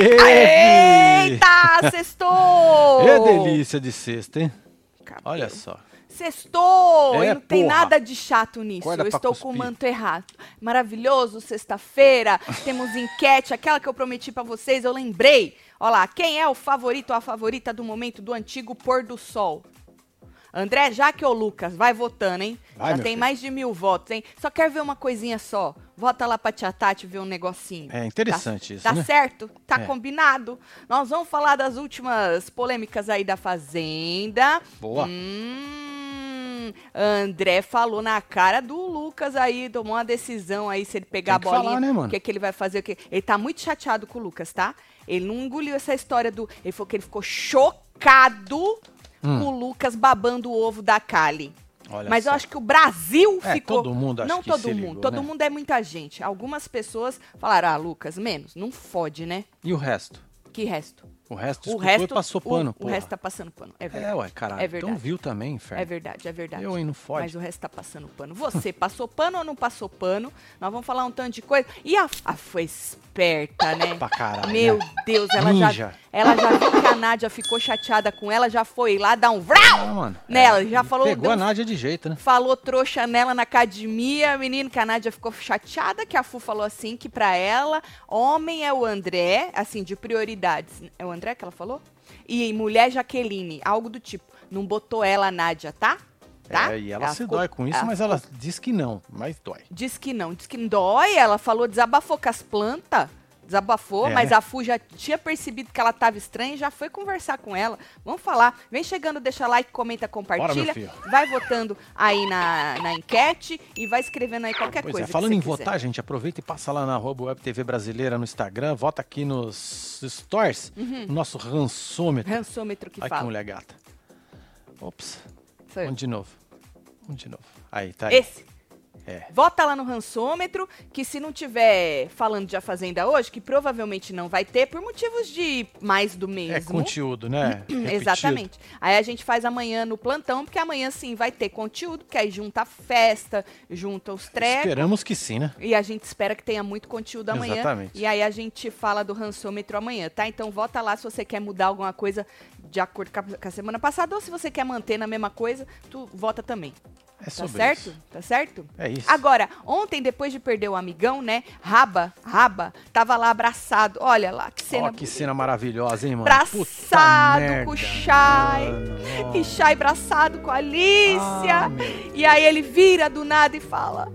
Aê! Eita, sextou! É delícia de sexta, hein? Cabelo. Olha só. Sextou! É, não tem porra. nada de chato nisso. Acorda eu estou com o cuspir. manto errado. Maravilhoso, sexta-feira. Temos enquete, aquela que eu prometi pra vocês, eu lembrei. Olha lá, quem é o favorito ou a favorita do momento do antigo pôr do sol? André, Jaque ou Lucas? Vai votando, hein? Já tem filho. mais de mil votos, hein? Só quero ver uma coisinha só. Vota lá pra Tia Tati ver um negocinho. É interessante tá, isso, Tá né? certo? Tá É. combinado. Nós vamos falar das últimas polêmicas aí da Fazenda. Boa. Hum, André falou na cara do Lucas aí, tomou uma decisão aí, se ele pegar a bolinha, falar, né, mano? o que, que ele vai fazer, o que... Ele tá muito chateado com o Lucas, tá? Ele não engoliu essa história do... Ele falou que ele ficou chocado Hum. com o Lucas babando o ovo da Kali. Olha Mas eu só. acho que o Brasil É, ficou... todo mundo acho Não que todo se mundo, ligou, todo né? mundo é muita gente. Algumas pessoas falaram, ah, Lucas, menos, não fode, né? E o resto? Que resto? O resto O resto, passou o- pano, o, porra. resto tá passando pano. É É, verdade. ué, caralho. É verdade. Então viu também, inferno. É verdade, é verdade. Eu, hein, não fode. Mas o resto tá passando pano. Você passou pano ou não passou pano? Nós vamos falar um tanto de coisa. E a, a foi esperta, né? Pra caralho. Meu né? Deus, ela Ninja. já, ela já viu que a Nádia ficou chateada com ela, já foi lá dar um vrau mano. nela. é, já falou, Pegou deu- a Nádia de jeito, né? falou trouxa nela na academia, menino, que a Nádia ficou chateada, que a Fu falou assim, que pra ela, homem é o André, assim, de prioridades. É o André que ela falou? E mulher Jaqueline, algo do tipo. Não botou ela, a Nádia, tá? Tá? É, e ela, se ficou- dói com isso, ela mas ficou- ela diz que não, mas dói. Diz que não, diz que não dói, ela falou, desabafou com as plantas, desabafou, É, mas né? a Fu já tinha percebido que ela tava estranha e já foi conversar com ela. Vamos falar, vem chegando, deixa like, comenta, compartilha, filho. vai votando aí na, na enquete e vai escrevendo aí qualquer Pois coisa é, falando que em quiser. votar, gente, aproveita e passa lá na arroba Web TV Brasileira no Instagram, vota aqui nos stories, no nosso rançômetro. Rançômetro Uhum. que Ai, que fala. mulher gata. Ops, vamos de novo. Vamos de novo. Aí, tá aí. Esse. É. Vota lá no rançômetro, que se não tiver falando de A Fazenda hoje, que provavelmente não vai ter, por motivos de mais do mesmo. É conteúdo, né? Exatamente. Aí a gente faz amanhã no plantão, porque amanhã sim vai ter conteúdo, porque aí junta a festa, junta os trecos. Esperamos que sim, né? E a gente espera que tenha muito conteúdo amanhã. Exatamente. E aí a gente fala do rançômetro amanhã, tá? Então vota lá se você quer mudar alguma coisa de acordo com a, com a semana passada, ou se você quer manter na mesma coisa, tu vota também. É Tá certo? isso. Tá certo? É isso. Agora, ontem, depois de perder o amigão, né? Raba, Raba, tava lá abraçado. Olha lá, que cena Ó, que cena maravilhosa, hein, mano? Abraçado com o mano. E Chay abraçado com a Alicia. Ah, e aí ele vira do nada e fala: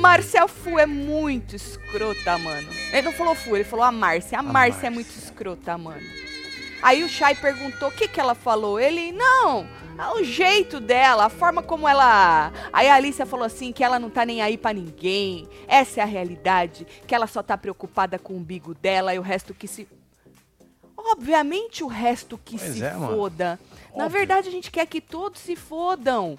Marcel Fu é muito escrota, mano. Ele não falou Fu, ele falou a Márcia. A, Márcia é muito escrota, mano. Aí o Chay perguntou o que, que ela falou. Ele, não, o jeito dela, a forma como ela. Aí a Alicia falou assim: que ela não tá nem aí pra ninguém. Essa é a realidade. Que ela só tá preocupada com o umbigo dela e o resto que se. Obviamente o resto que Pois se é, foda. Na verdade, a gente quer que todos se fodam.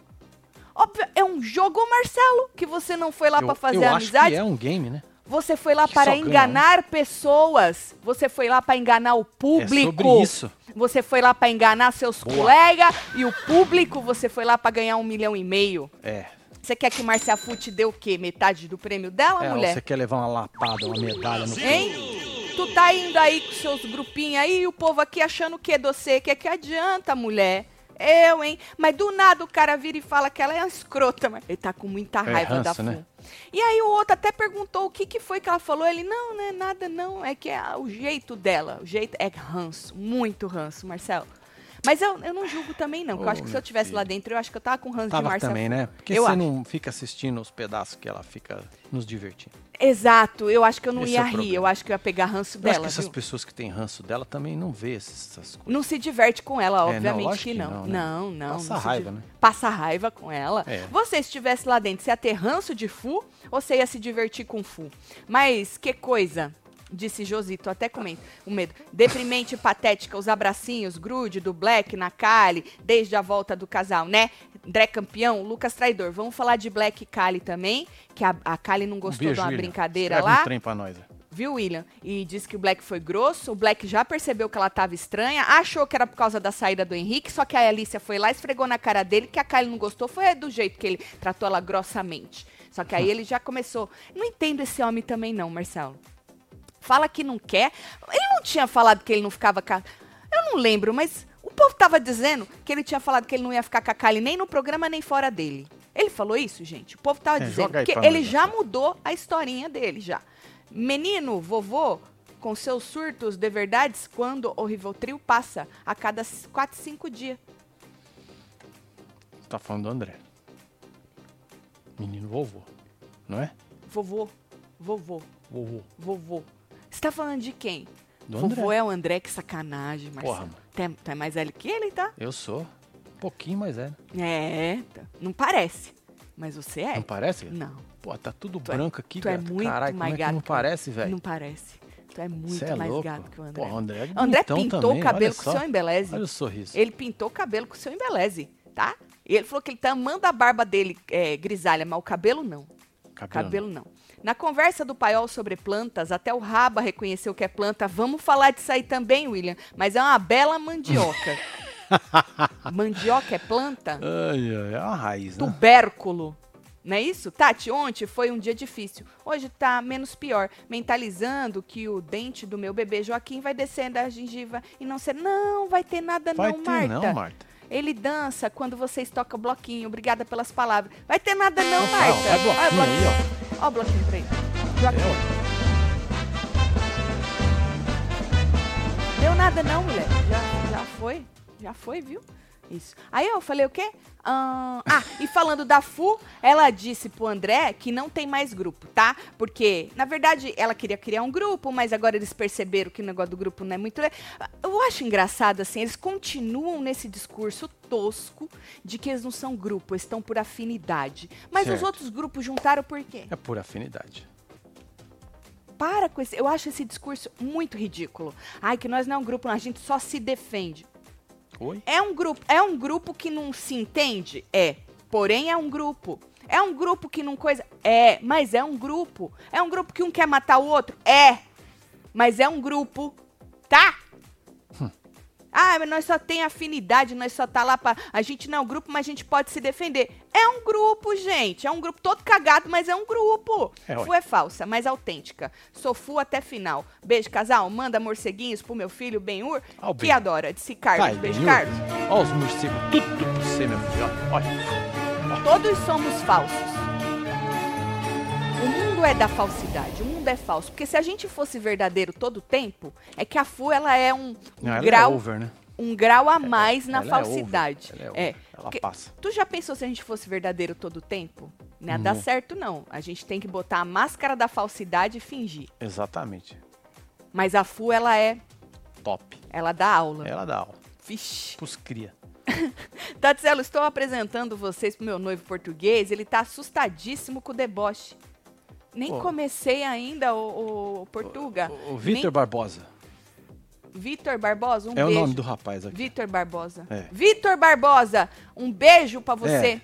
Óbvio, é um jogo, Marcelo, que você não foi lá pra fazer eu amizade. acho que é um game, né? Você foi lá para enganar pessoas. Você foi lá para enganar o público. É sobre isso. Você foi lá para enganar seus colegas e o público. Você foi lá para ganhar um milhão e meio. É. Você quer que Marcia Fu te dê o quê? Metade do prêmio dela, é mulher? você quer levar uma lapada, uma medalha no Hein? Tu tá indo aí com seus grupinhos aí e o povo aqui achando o que você? Que que adianta, mulher? Eu, hein? Mas do nada o cara vira e fala que ela é uma escrota, mas ele tá com muita É raiva da ranço, Fu. né? E aí o outro até perguntou o que, que foi que ela falou. Ele, não, não é nada, não. É que é o jeito dela. O jeito é ranço, muito ranço, Marcelo. Mas eu, eu não julgo também, não. Porque eu acho que se eu tivesse filho. lá dentro, eu acho que eu tava com ranço de Tava Marcelo. também, né? Porque eu você acho. não fica assistindo os pedaços que ela fica nos divertindo. Exato, eu acho que eu não Esse ia é rir. problema. Eu acho que eu ia pegar ranço Eu acho dela. que essas viu? pessoas que têm ranço dela também não vê essas coisas. Não se diverte com ela, É, não, obviamente lógico que que não. não, né? Não, não. Passa não se raiva, né? Passa raiva com ela. É. Você estivesse lá dentro, você ia ter ranço de Fu ou você ia se divertir com Fu? Mas que coisa, disse Josito, até com medo. o medo. Deprimente e patética, os abracinhos, grude do Black na Kali, desde a volta do casal, né? André campeão, Lucas traidor. Vamos falar de Black e Kali também, que a, a Kali não Um gostou beijo, de uma William. brincadeira Escreve lá. um trem pra nós. ó. Viu, William? E disse que o Black foi grosso. O Black já percebeu que ela tava estranha, achou que era por causa da saída do Henrique, só que a Alicia foi lá, esfregou na cara dele, que a Kylie não gostou, foi do jeito que ele tratou ela grossamente. Só que aí ele já começou. Não entendo esse homem também, não, Marcelo. Fala que não quer. Ele não tinha falado que ele não ficava com a... Eu não lembro, mas o povo tava dizendo que ele tinha falado que ele não ia ficar com a Kylie nem no programa nem fora dele. Ele falou isso, gente? O povo tava É, dizendo que ele já mudou a historinha dele já. Menino, vovô, com seus surtos de verdades, quando o Rivotril passa a cada 4, 5 dias. Tá falando do André. Menino vovô, não é? Vovô, vovô, Vovô. vovô. Você tá falando de quem? Do vovô André. é o André, que sacanagem, Marcelo. Porra, mano. Tu é, tu é mais velho que ele, tá? Eu sou. Um pouquinho mais velho. É, tá. não parece. Mas você é? Não parece? Não, Pô, tá tudo Tu é- branco aqui, tu é gato. muito Caralho, mais como é gato não parece, velho? não parece. Tu é muito Cê é mais gato que o André. Pô, o André é André pintou também, o cabelo com o seu embeleze. Olha o sorriso. Ele pintou o cabelo com o seu embeleze, tá? E ele falou que ele tá amando a barba dele é, grisalha, mas o cabelo não. Cabelo, Cabelo não. Na conversa do paiol sobre plantas, até o Raba reconheceu que é planta. Vamos falar disso aí também, William. Mas é uma bela mandioca. mandioca é planta? Ai, ai, é uma raiz, né? Tubérculo. Não é isso? Tati, ontem foi um dia difícil. Hoje tá menos pior. Mentalizando que o dente do meu bebê Joaquim vai descendo a gengiva e não ser. Não, vai ter nada Vai não, ter Marta. não, Marta. Ele dança quando vocês tocam bloquinho. Obrigada pelas palavras. Vai ter nada não, Marta. vai bloquinho Olha o aí, bloquinho. Ó o bloquinho pra ele. É, Joaquim. ué. Deu nada não, mulher. Já, já foi. Já foi, viu? Isso. Aí eu falei o quê? Ah, e falando da Fu, ela disse pro André que não tem mais grupo, tá? Porque, na verdade, ela queria criar um grupo, mas agora eles perceberam que o negócio do grupo não é muito. Eu acho engraçado, assim, eles continuam nesse discurso tosco de que eles não são grupo, eles estão por afinidade. Mas os Certo. outros grupos juntaram por quê? É por afinidade. Para com esse. Eu acho esse discurso muito ridículo. Ai, que nós não é um grupo, a gente só se defende. Oi? É um grupo, é um grupo que não se entende? É. Porém, é um grupo. É um grupo que não coisa. É, mas é um grupo. É um grupo que um quer matar o outro? É. Mas é um grupo. Tá? Ah, mas nós só tem afinidade, nós só tá lá pra. A gente não é um grupo, mas a gente pode se defender. É um grupo, gente. É um grupo todo cagado, mas é um grupo. É. Fu é falsa, mas autêntica. Sou Fu até final. Beijo, casal. Manda morceguinhos pro meu filho, Benhur, Ah, o que Ben. adora. Disse Carlos. Vai, Beijo, Benhur. Carlos. Olha os morcegos, tudo pra você, meu filho. Olha. Todos somos falsos. Mundo é da falsidade, o mundo é falso. Porque se a gente fosse verdadeiro todo o tempo, é que a Fu ela é um, Não, ela grau, é over, né? um grau a mais na Ela é falsidade. over, Ela é over. Ela porque passa. Tu já pensou se a gente fosse verdadeiro todo o tempo? Não ia dar certo, não. A gente tem que botar a máscara da falsidade e fingir. Exatamente. Mas a Fu, ela é. Top. Ela dá aula. Ela dá aula. Vixe. Pros cria. Tatselo, estou apresentando vocês pro meu noivo português. Ele tá assustadíssimo com o deboche. Nem Pô. comecei ainda, o, Portuga. O, o Vitor Nem- Barbosa. Vitor Barbosa, um é beijo. o nome do rapaz aqui. Vitor Barbosa. É. Vitor Barbosa, um beijo pra você.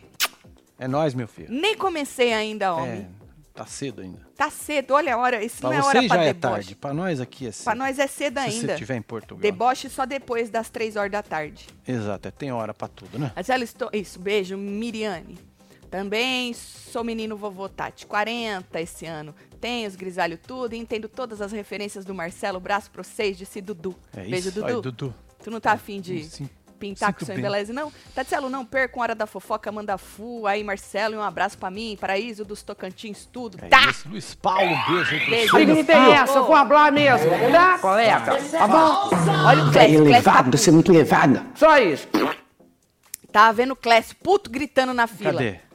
É nós, meu filho. Nem comecei ainda, homem. É, tá cedo ainda. Tá cedo, olha a hora. Isso Pra não é hora pra já é deboche. tarde. Pra nós aqui é cedo. Pra nós é cedo Se ainda. você estiver em Portugal. Deboche só depois das três horas da tarde. Exato, é, tem hora pra tudo, né? Marcelo, estou... Isso, beijo, Miriane. Também sou menino vovô Tati, 40 esse ano. Tenho os grisalhos tudo e entendo todas as referências do Marcelo. Braço pra vocês, disse Dudu. É beijo, isso. Dudu. Aí, Dudu. Tu não tá afim de Sim. pintar com sinto seu bem. embeleze, não? Tatselo, não perca Hora da Fofoca, manda fu. Aí, Marcelo, e um abraço pra mim, Paraíso dos Tocantins, tudo. É tá? isso. Luiz Paulo, um beijo aí pra Beijo. filho. interessa, eu vou falar mesmo, tá, colega? Tá bom? Olha o É Clécio, Clécio tá elevado, você é muito elevado. Só isso. Tava vendo o Clécio puto gritando na fila. Cadê?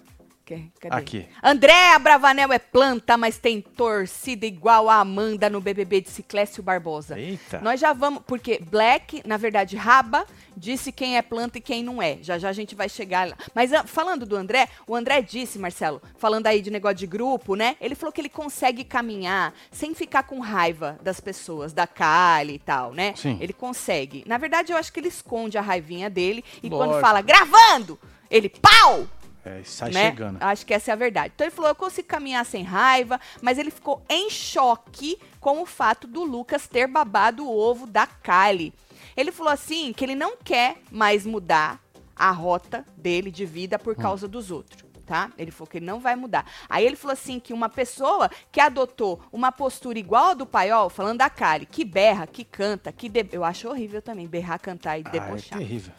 Que- Cadê? Aqui. Andréa Bravanel é planta, mas tem torcida igual a Amanda no BBB de Ciclécio Barbosa. Eita. Nós já vamos, porque Black, na verdade, Raba, disse quem é planta e quem não é. Já já a gente vai chegar lá. Mas ah, falando do André, o André disse, Marcelo, falando aí de negócio de grupo, né? Ele falou que ele consegue caminhar sem ficar com raiva das pessoas, da Kali e tal, né? Sim. Ele consegue. Na verdade, eu acho que ele esconde a raivinha dele e quando Lógico. fala gravando, ele pau! É, sai né? chegando. Acho que essa é a verdade. Então ele falou: eu consigo caminhar sem raiva, mas ele ficou em choque com o fato do Lucas ter babado o ovo da Kylie. Ele falou assim que ele não quer mais mudar a rota dele de vida Hum. por causa dos outros. Tá? Ele falou que ele não vai mudar. Aí ele falou assim que uma pessoa que adotou uma postura igual a do Paiol, falando da Kali, que berra, que canta, que de... eu acho horrível também berrar, cantar e Ah, é debochar. terrível.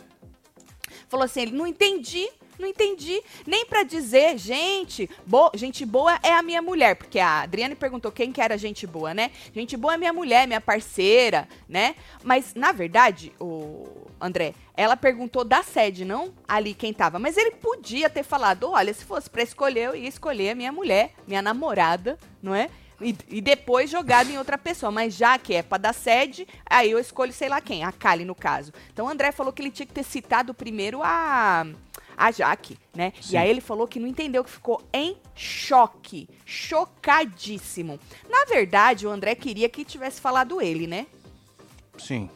Falou assim, ele não entendi, não entendi, nem pra dizer, gente, bo gente boa é a minha mulher, porque a Adriane perguntou quem que era gente boa, né? Gente boa é minha mulher, minha parceira, né? Mas na verdade, o André, ela perguntou da sede, não ali quem tava, mas ele podia ter falado, olha, se fosse pra escolher, eu ia escolher a minha mulher, minha namorada, não é? E, e depois jogado em outra pessoa. Mas já que é pra dar sede, aí eu escolho sei lá quem, a Kali no caso. Então o André falou que ele tinha que ter citado primeiro a, a Jaque, né? Sim. E aí ele falou que não entendeu, que ficou em choque. Chocadíssimo. Na verdade, o André queria que tivesse falado ele, né? Sim.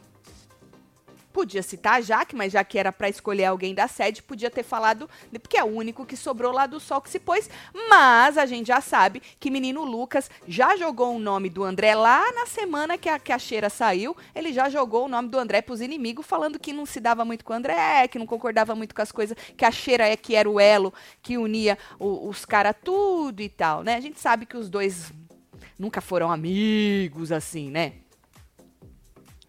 Podia citar a Jaque, mas já que era pra escolher alguém da sede, podia ter falado, porque é o único que sobrou lá do sol que se pôs. Mas a gente já sabe que menino Lucas já jogou o nome do André lá na semana que a, que a cheira saiu. Ele já jogou o nome do André pros inimigos, falando que não se dava muito com o André, que não concordava muito com as coisas, que a cheira é que era o elo que unia o- os caras tudo e tal, né? A gente sabe que os dois nunca foram amigos assim, né?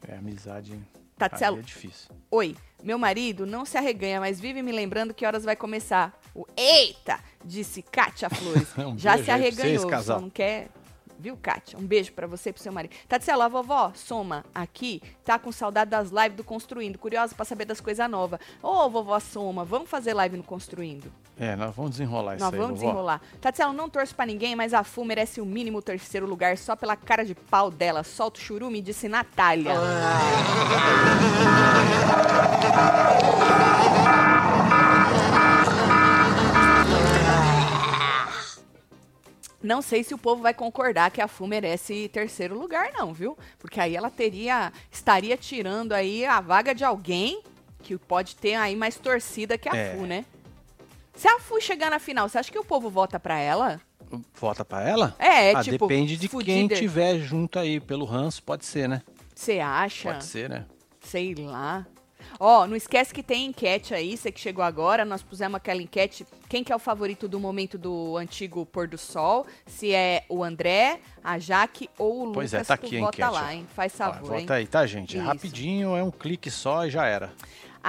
É amizade. Tatselo, aí é difícil. Oi, meu marido não se arreganha, mas vive me lembrando que horas vai começar. O Eita! Disse Kátia Flores. Um Já se vocês, arreganhou, casal. só não quer. Viu, Kátia? Um beijo pra você e pro seu marido. Tatselo, a vovó Soma aqui tá com saudade das lives do Construindo. Curiosa pra saber das coisas novas. Ô, vovó Soma, vamos fazer live no Construindo? É, nós vamos desenrolar isso Nós aí, vamos vovó. desenrolar. Tatselo, não torço pra ninguém, mas a Fu merece o mínimo terceiro lugar só pela cara de pau dela. Solta o churume, disse Natália. Não sei se o povo vai concordar que a Fu merece terceiro lugar, não, viu? Porque aí ela teria, estaria tirando aí a vaga de alguém que pode ter aí mais torcida que a É. Fu, né? Se a Fu chegar na final, você acha que o povo vota pra ela? Vota pra ela? É, ah, tipo, depende de quem fudida. tiver junto aí. Pelo ranço, pode ser, né? Você acha? Pode ser, né? Sei lá. Ó, não esquece que tem enquete aí, você que chegou agora, nós pusemos aquela enquete, quem que é o favorito do momento do antigo pôr do sol, se é o André, a Jaque ou o Pois Lucas, é, tá aqui a vota enquete, lá, ó. hein? Faz Ó, favor, hein? Vota aí, tá, gente? É Isso. rapidinho, é um clique só e já era.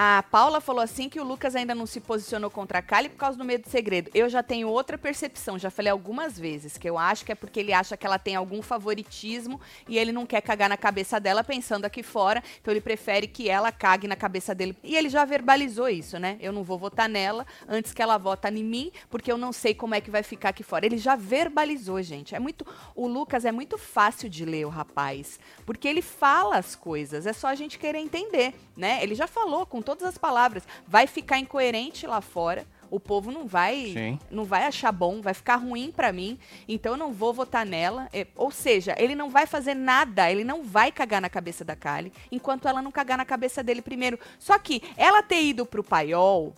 A Paula falou assim que o Lucas ainda não se posicionou contra a Kali por causa do medo do segredo. Eu já tenho outra percepção, já falei algumas vezes, que eu acho que é porque ele acha que ela tem algum favoritismo e ele não quer cagar na cabeça dela pensando aqui fora, então ele prefere que ela cague na cabeça dele. E ele já verbalizou isso, né? Eu não vou votar nela antes que ela vota em mim, porque eu não sei como é que vai ficar aqui fora. Ele já verbalizou, gente. É muito o Lucas é muito fácil de ler o rapaz, porque ele fala as coisas, é só a gente querer entender, né? Ele já falou com todas as palavras, vai ficar incoerente lá fora. O povo não vai, Sim. não vai achar bom, vai ficar ruim pra mim. Então eu não vou votar nela. É, ou seja, ele não vai fazer nada, ele não vai cagar na cabeça da Kali, enquanto ela não cagar na cabeça dele primeiro. Só que ela ter ido pro paiol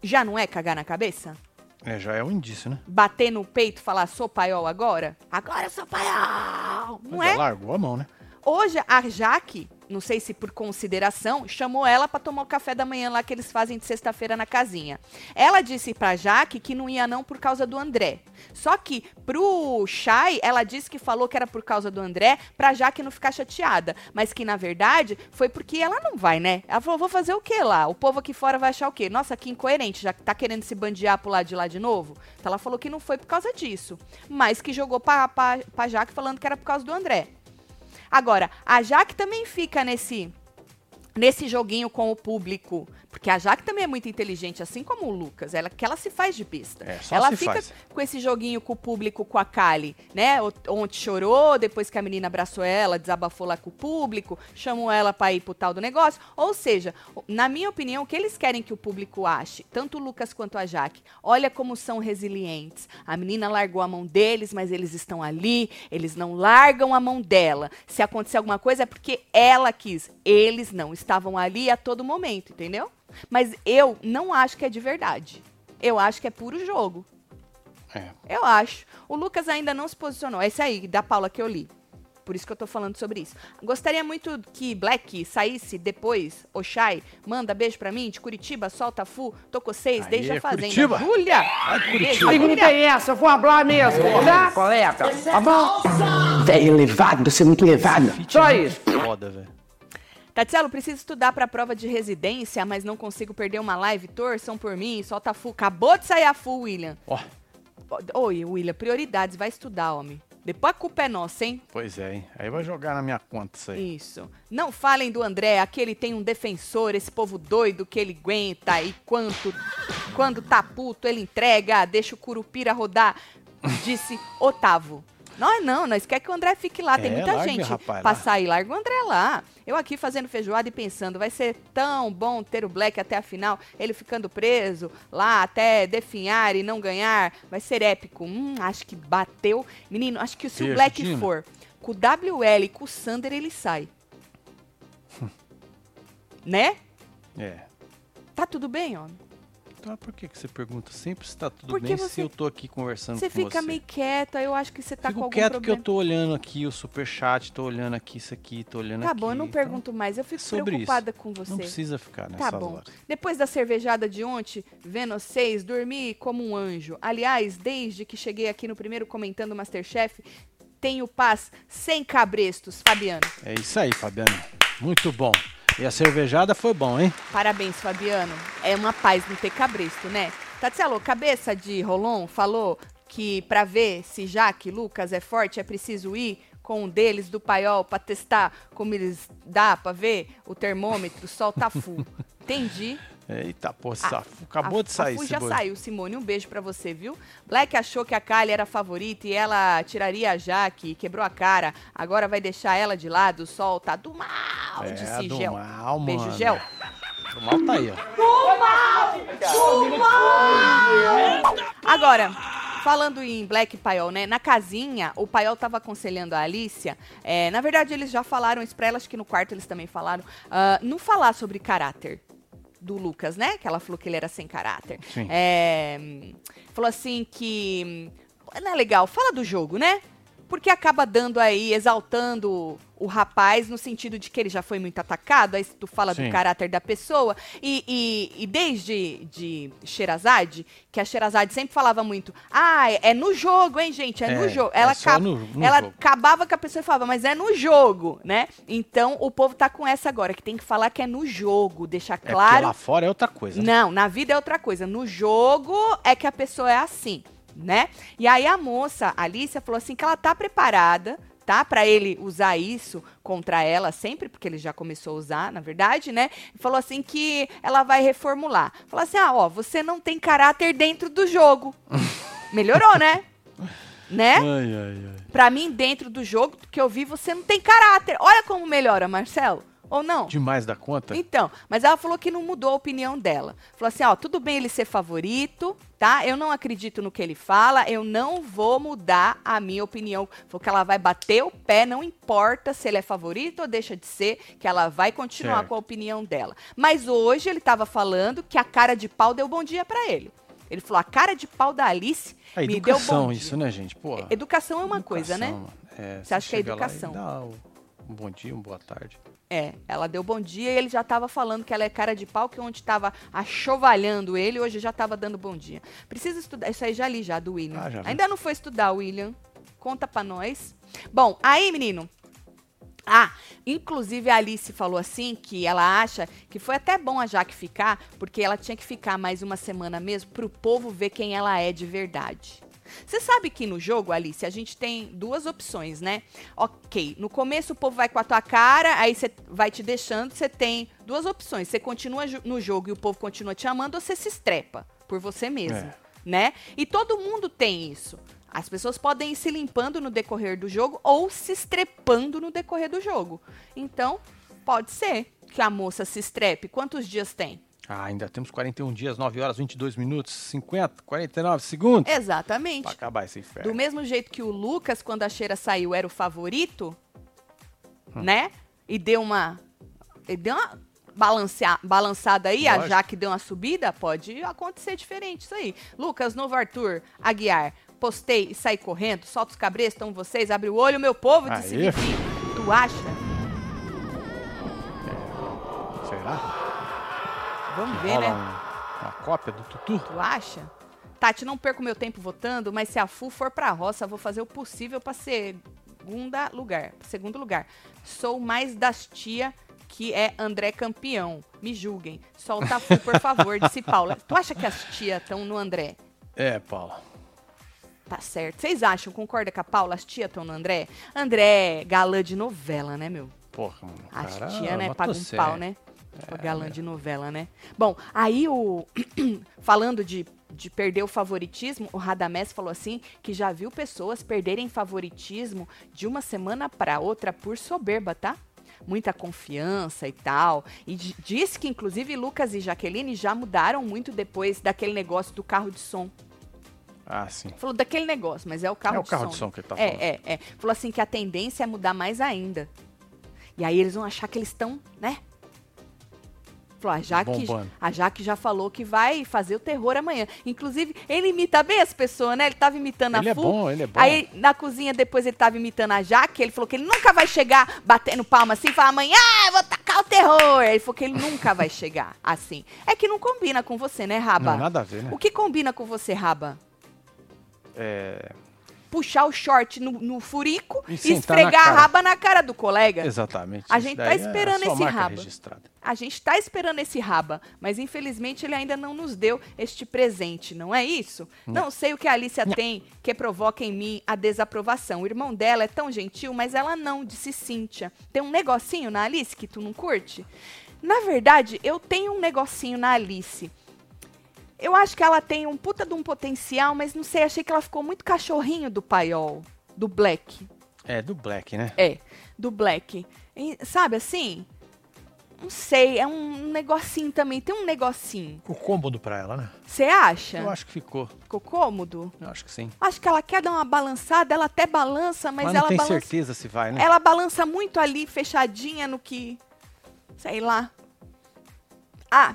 já não é cagar na cabeça? É, já é um indício, né? Bater no peito e falar sou paiol agora? Agora eu sou paiol! Não Mas é? largou a mão, né? Hoje, a Jaque, não sei se por consideração, chamou ela para tomar o café da manhã lá que eles fazem de sexta-feira na casinha. Ela disse pra Jaque que não ia não por causa do André. Só que pro Chay, ela disse que falou que era por causa do André pra Jaque não ficar chateada. Mas que, na verdade, foi porque ela não vai, né? Ela falou, vou fazer o quê lá? O povo aqui fora vai achar o quê? Nossa, que incoerente, já tá querendo se bandear pro lado de lá de novo. Então ela falou que não foi por causa disso. Mas que jogou pra, pra, pra Jaque falando que era por causa do André. Agora, a Jaque também fica nesse nesse joguinho com o público, porque a Jaque também é muito inteligente, assim como o Lucas, ela que ela se faz de besta. É, só ela se fica faz. com esse joguinho com o público, com a Kali, né? Ontem chorou, depois que a menina abraçou ela, desabafou lá com o público, chamou ela pra ir pro tal do negócio. Ou seja, na minha opinião, o que eles querem que o público ache, tanto o Lucas quanto a Jaque, olha como são resilientes. A menina largou a mão deles, mas eles estão ali, eles não largam a mão dela. Se acontecer alguma coisa é porque ela quis, eles não estavam ali a todo momento, entendeu? Mas eu não acho que é de verdade. Eu acho que é puro jogo. É. Eu acho. O Lucas ainda não se posicionou. Esse aí, da Paula que eu li. Por isso que eu tô falando sobre isso. Gostaria muito que Black saísse depois, Oxai, manda beijo pra mim, de Curitiba, solta Fu, tô com vocês, desde a fazenda. Curitiba. Júlia! Curitiba. Pergunta é essa, eu vou falar mesmo, tá, colega? Tá bom? Velho elevado, você é muito elevado. Só é isso. Foda, velho. Tatielo, preciso estudar pra prova de residência, mas não consigo perder uma live. Torçam por mim, solta Fu. Acabou de sair a Fu, William. Ó, Oi, William, prioridades, vai estudar, homem. Depois a culpa é nossa, hein? pois é, hein? Aí vai jogar na minha conta isso aí. Isso. Não falem do André, aquele tem um defensor, esse povo doido que ele aguenta e quanto, quando tá puto ele entrega, deixa o Curupira rodar, disse Otávio. Nós não, nós quer que o André fique lá, tem É, muita larga, gente rapaz, pra lá. sair, larga o André lá. Eu aqui fazendo feijoada e pensando, vai ser tão bom ter o Black até a final, ele ficando preso lá até definhar e não ganhar, vai ser épico. Hum, acho que bateu. Menino, acho que se o Black for com o WL e com o Sander, ele sai. né? É. Tá tudo bem, homem? Então por que, que você pergunta sempre se tá tudo Porque bem você- se eu tô aqui conversando Você com fica você? meio quieta, eu acho que você tá Fico com algum quieto que eu problema. tô olhando aqui o superchat, tô olhando aqui isso aqui, tô olhando Tá aqui. bom, eu não então pergunto mais, eu fico sobre preocupada isso. com você. Não precisa ficar nessas Tá bom. horas. Depois da cervejada de ontem, vendo vocês, dormi como um anjo. Aliás, desde que cheguei aqui no primeiro comentando Masterchef, tenho paz sem cabrestos, Fabiano. É isso aí, Fabiano. Muito bom. E a cervejada foi bom, hein? Parabéns, Fabiano. É uma paz não ter cabresto, né? Tatielo, cabeça de Rolon falou que pra ver se Jaque e Lucas é forte é preciso ir com um deles do paiol pra testar como eles dá pra ver o termômetro, sol tá full. Entendi. Eita, pô. Acabou A- de sair a Fu já boi. saiu, Simone. Um beijo pra você, viu? Black achou que a Kylie era a favorita e ela tiraria a Jaque, quebrou a cara. Agora vai deixar ela de lado. O sol tá do mal, É, disse do Gel. mal, Beijo, mano. Gel. O mal tá aí, ó. Agora, falando em Black e Paiol, né? Na casinha, o Paiol tava aconselhando a Alicia. é, na verdade, eles já falaram isso pra ela, acho que no quarto eles também falaram. ah, não falar sobre caráter do Lucas, né? Que ela falou que ele era sem caráter. Sim. É, falou assim que. hum, Não é legal, fala do jogo, né? Porque acaba dando aí, exaltando o rapaz, no sentido de que ele já foi muito atacado, aí tu fala Sim. do caráter da pessoa. E, e- e desde de Sherazade, que a Sherazade sempre falava muito, ah, é- é no jogo, hein, gente? É, no É, jogo. é Ela, acaba- no- no ela jogo. acabava com a pessoa e falava, mas é no jogo, né? Então o povo tá com essa agora, que tem que falar que é no jogo, deixar É claro. lá fora é outra coisa. Não, na vida é outra coisa. No jogo é que a pessoa é assim, né? E aí a moça, a Alicia, falou assim que ela tá preparada, tá? Pra ele usar isso contra ela sempre, porque ele já começou a usar, na verdade, né? Falou assim que ela vai reformular. Falou assim: ah, ó, você não tem caráter dentro do jogo. Melhorou, né? Né? Ai, ai, ai. Pra mim, dentro do jogo que eu vi, você não tem caráter. Olha como melhora, Marcelo. Ou não? Demais da conta? Então, mas ela falou que não mudou a opinião dela. Falou assim, ó, tudo bem ele ser favorito, tá? Eu não acredito no que ele fala, eu não vou mudar a minha opinião. Falou que ela vai bater o pé, não importa se ele é favorito ou deixa de ser, que ela vai continuar Certo. com a opinião dela. Mas hoje ele tava falando que a cara de pau deu bom dia pra ele. Ele falou, a cara de pau da Alice A me deu bom educação, dia. isso, né, gente? Educação é uma coisa, né? educação. É, Você acha que é chega lá e educação? dá o- um bom dia, uma boa tarde. É, ela deu bom dia e ele já tava falando que ela é cara de pau, que onde tava achovalhando ele, hoje já tava dando bom dia. Precisa estudar, isso aí já li já do William. Ah, já. Ainda não foi estudar, William. Conta pra nós. Bom, aí, menino. Ah, inclusive a Alice falou assim que ela acha que foi até bom a Jaque ficar, porque ela tinha que ficar mais uma semana mesmo pro povo ver quem ela é de verdade. Você sabe que no jogo, Alice, a gente tem duas opções, né? Ok, no começo o povo vai com a tua cara, aí você vai te deixando, você tem duas opções. Você continua no jogo e o povo continua te amando, ou você se estrepa por você mesmo, É. né? E todo mundo tem isso. As pessoas podem ir se limpando no decorrer do jogo ou se estrepando no decorrer do jogo. Então, pode ser que a moça se estrepe. Quantos dias tem? Ah, ainda temos 41 dias, 9 horas, 22 minutos, 50, 49 segundos. Exatamente. Pra acabar esse inferno. Do mesmo jeito que o Lucas, quando a Cheira saiu, era o favorito, Hum. né? E deu uma. Ele deu uma. balancear, balançada aí, a Lógico. Jaque deu uma subida, pode acontecer diferente isso aí. Lucas, novo Arthur, Aguiar, postei e saí correndo, solta os cabreiros, estão vocês, abre o olho, meu povo, disse. Vivi. Tu acha? Será? Vamos ver, né? um- uma cópia do Tutu? Tu acha? Tati, não perco meu tempo votando, mas se a FU for pra roça, vou fazer o possível pra segunda lugar. Segundo lugar. Sou mais das tia que é André campeão. Me julguem. Solta a FU, por favor, disse Paula. Tu acha que as tias estão no André? É, Paulo. Tá certo. Vocês acham, concorda com a Paula? As tias estão no André? André, galã de novela, né, meu? Porra, mano. As tia, né? Paga um cem. pau, né? Tipo, galã de novela, né? Bom, aí o. falando de, de perder o favoritismo, o Radamés falou assim que já viu pessoas perderem favoritismo de uma semana pra outra por soberba, tá? Muita confiança e tal. E di- disse que, inclusive, Lucas e Jaqueline já mudaram muito depois daquele negócio do carro de som. Ah, sim. Falou daquele negócio, mas é o carro É o de carro som. de som que ele tá é, falando. É, é. Falou assim que a tendência é mudar mais ainda. E aí eles vão achar que eles estão, né? Falou, a Jaque, Bombando. a Jaque já falou que vai fazer o terror amanhã. Inclusive, ele imita bem as pessoas, né? Ele tava imitando Ele a é Fu. bom, ele é bom. Aí, na cozinha, depois ele tava imitando a Jaque. Ele falou que ele nunca vai chegar batendo palma assim e falar amanhã eu vou tacar o terror. Ele falou que ele nunca vai chegar assim. É que não combina com você, né, Raba? Não, nada a ver, né? O que combina com você, Raba? É, puxar o short no, no furico E e, esfregar a raba na cara do colega. exatamente. A gente tá daí esperando é esse rabo. registrada. A gente tá esperando esse raba, mas infelizmente ele ainda não nos deu este presente, não é isso? Não sei o que a Alicia tem que provoca em mim a desaprovação. O irmão dela é tão gentil, mas ela não, disse Cíntia. Tem um negocinho na Alice que tu não curte? Na verdade, eu tenho um negocinho na Alice. Eu acho que ela tem um puta de um potencial, mas não sei, achei que ela ficou muito cachorrinho do paiol, do Black. É, do Black, né? É, do Black. E, sabe assim? Não sei, é um negocinho também. Tem um negocinho. Ficou cômodo pra ela, né? Você acha? Eu acho que ficou. Ficou cômodo? Eu acho que sim. Acho que ela quer dar uma balançada, ela até balança, mas, Mas, não ela tem balança. certeza se vai, né? Ela balança muito ali, fechadinha no que. Sei lá. Ah,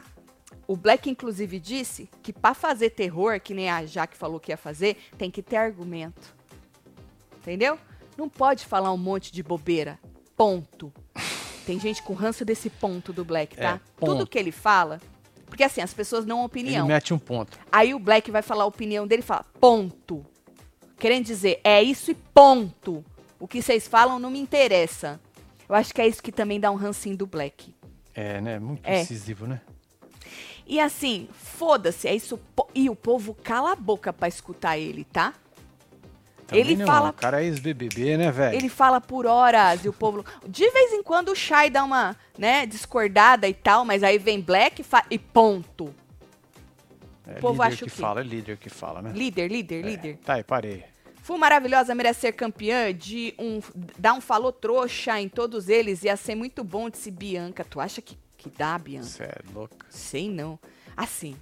o Black, inclusive, disse que pra fazer terror, que nem a Jaque falou que ia fazer, tem que ter argumento. Entendeu? Não pode falar um monte de bobeira. Ponto. Tem gente com ranço desse ponto do Black, tá? É. Tudo que ele fala. Porque assim, as pessoas dão Ele opinião. mete um ponto. Aí o Black vai falar a opinião dele e fala, ponto. Querendo dizer, é isso e ponto. O que vocês falam não me interessa. Eu acho que é isso que também dá um rancinho do Black. É, né? Muito É. incisivo, né? E assim, foda-se, é isso. E o povo cala a boca pra escutar ele, tá? Também Ele não, fala- O cara é ex-BBB, né, velho? Ele fala por horas e o povo. De vez em quando o Shai dá uma, né, discordada e tal, mas aí vem Black e, fa- e ponto. É o povo líder acha que o quê? fala, é líder que fala, né? Líder, líder, É. líder. Tá aí, parei. Fu maravilhosa merece ser campeã de um. dar um falou trouxa em todos eles. Ia ser muito bom, disse Bianca. Tu acha que, que dá, Bianca? Você é louca. Sei não. Assim.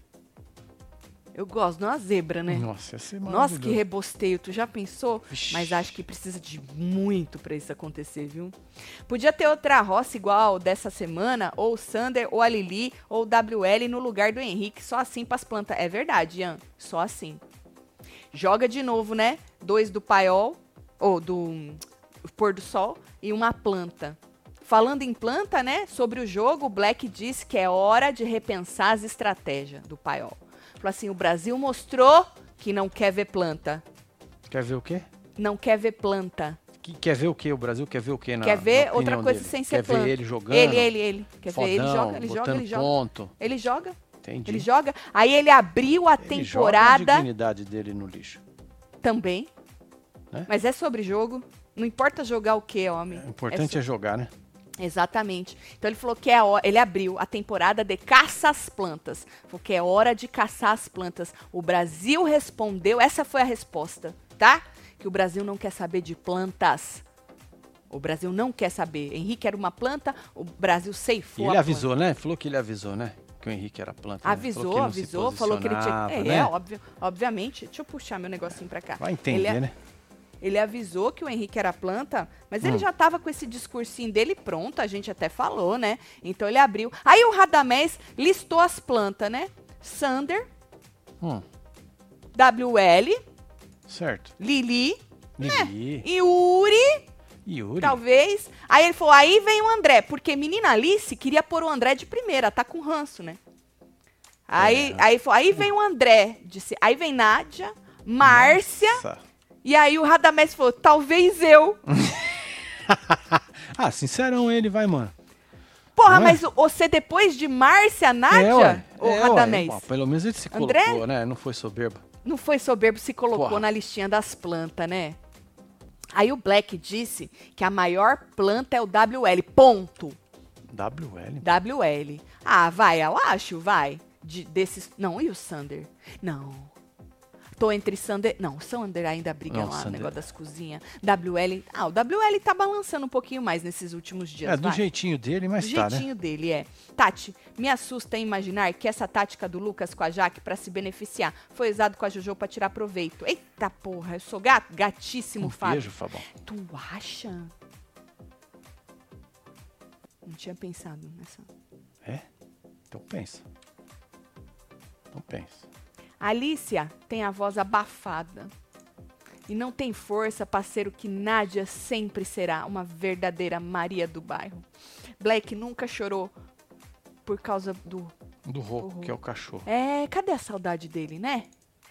Eu gosto de uma zebra, né? Nossa, ia ser Nossa, que rebosteio. Tu já pensou? Mas acho que precisa de muito pra isso acontecer, viu? Podia ter outra roça igual dessa semana, ou o Sander, ou a Lili, ou o WL no lugar do Henrique, só assim pras plantas. É verdade, Ian. Só assim. Joga de novo, né? Dois do paiol, ou do hum, pôr do sol, e uma planta. Falando em planta, né? Sobre o jogo, o Black disse que é hora de repensar as estratégias do paiol. Falou assim: o Brasil mostrou que não quer ver planta. Quer ver o quê? Não quer ver planta. Que- quer ver o quê? O Brasil quer ver o quê? Na, quer ver na outra coisa dele? sem ser quer planta. ver ele jogando? Ele, ele, ele. Quer Fodão, ver ele joga, ele joga, ele joga. ponto. Ele joga, Entendi. ele joga. Aí ele abriu a Ele joga a temporada dignidade dele no lixo. também. Né? Mas é sobre jogo. Não importa jogar o que, homem. O importante é, jogar, né? Exatamente. Então ele falou que é a hora, ele abriu a temporada de caça às plantas. Falou que é hora de caçar as plantas. O Brasil respondeu, essa foi a resposta, tá? Que o Brasil não quer saber de plantas. O Brasil não quer saber. Henrique era uma planta, o Brasil E ceifou ele a avisou, né? Falou que ele avisou, né? Que o Henrique era planta. né? Avisou, Falou não se avisou, falou que ele tinha. É, né? é óbvio, obviamente. Deixa eu puxar meu negocinho pra cá. Vai entender, Ele- né? Ele avisou que o Henrique era planta, mas Hum. ele já tava com esse discursinho dele pronto, a gente até falou, né? Então ele abriu. Aí o Radamés listou as plantas, né? Sander, Hum, WL, certo. Lili Lili. e Uri, Yuri. talvez. Aí ele falou, aí vem o André, porque menina Alice queria pôr o André de primeira, tá com ranço, né? Aí, É. aí, falou, aí vem o André, disse, aí vem Nádia, Márcia, Nossa. E aí o Radamés falou, talvez eu. Ah, sincerão ele, vai, mano. Porra, Não é? mas você depois de Márcia, é, Nádia, ué. o é. Radamés, pelo menos ele se André? colocou, né? Não foi soberbo. não foi soberbo, se colocou Porra. na listinha das plantas, né? Aí o Black disse que a maior planta é o WL, ponto. WL. WL. Ah, vai, eu acho, vai. De, desses. Não, e o Sander? Não. Tô entre Sander. Não, o Sander ainda briga Não, lá no Sander- negócio das cozinhas. WL. Ah, o WL tá balançando um pouquinho mais nesses últimos dias. É, do vai. jeitinho dele, mas Do tá, né? jeitinho dele, é. Tati, me assusta em imaginar que essa tática do Lucas com a Jaque pra se beneficiar foi usado com a Jojo pra tirar proveito. Eita porra, eu sou gato, gatíssimo, Um Fábio. beijo, Fabão. Tu acha? Não tinha pensado nessa. É? Então pensa. Então pensa. Alicia tem a voz abafada e não tem força para ser o que Nádia sempre será, uma verdadeira Maria do bairro. Black nunca chorou por causa do. Do Rocco. que é o cachorro. É, cadê a saudade dele, né?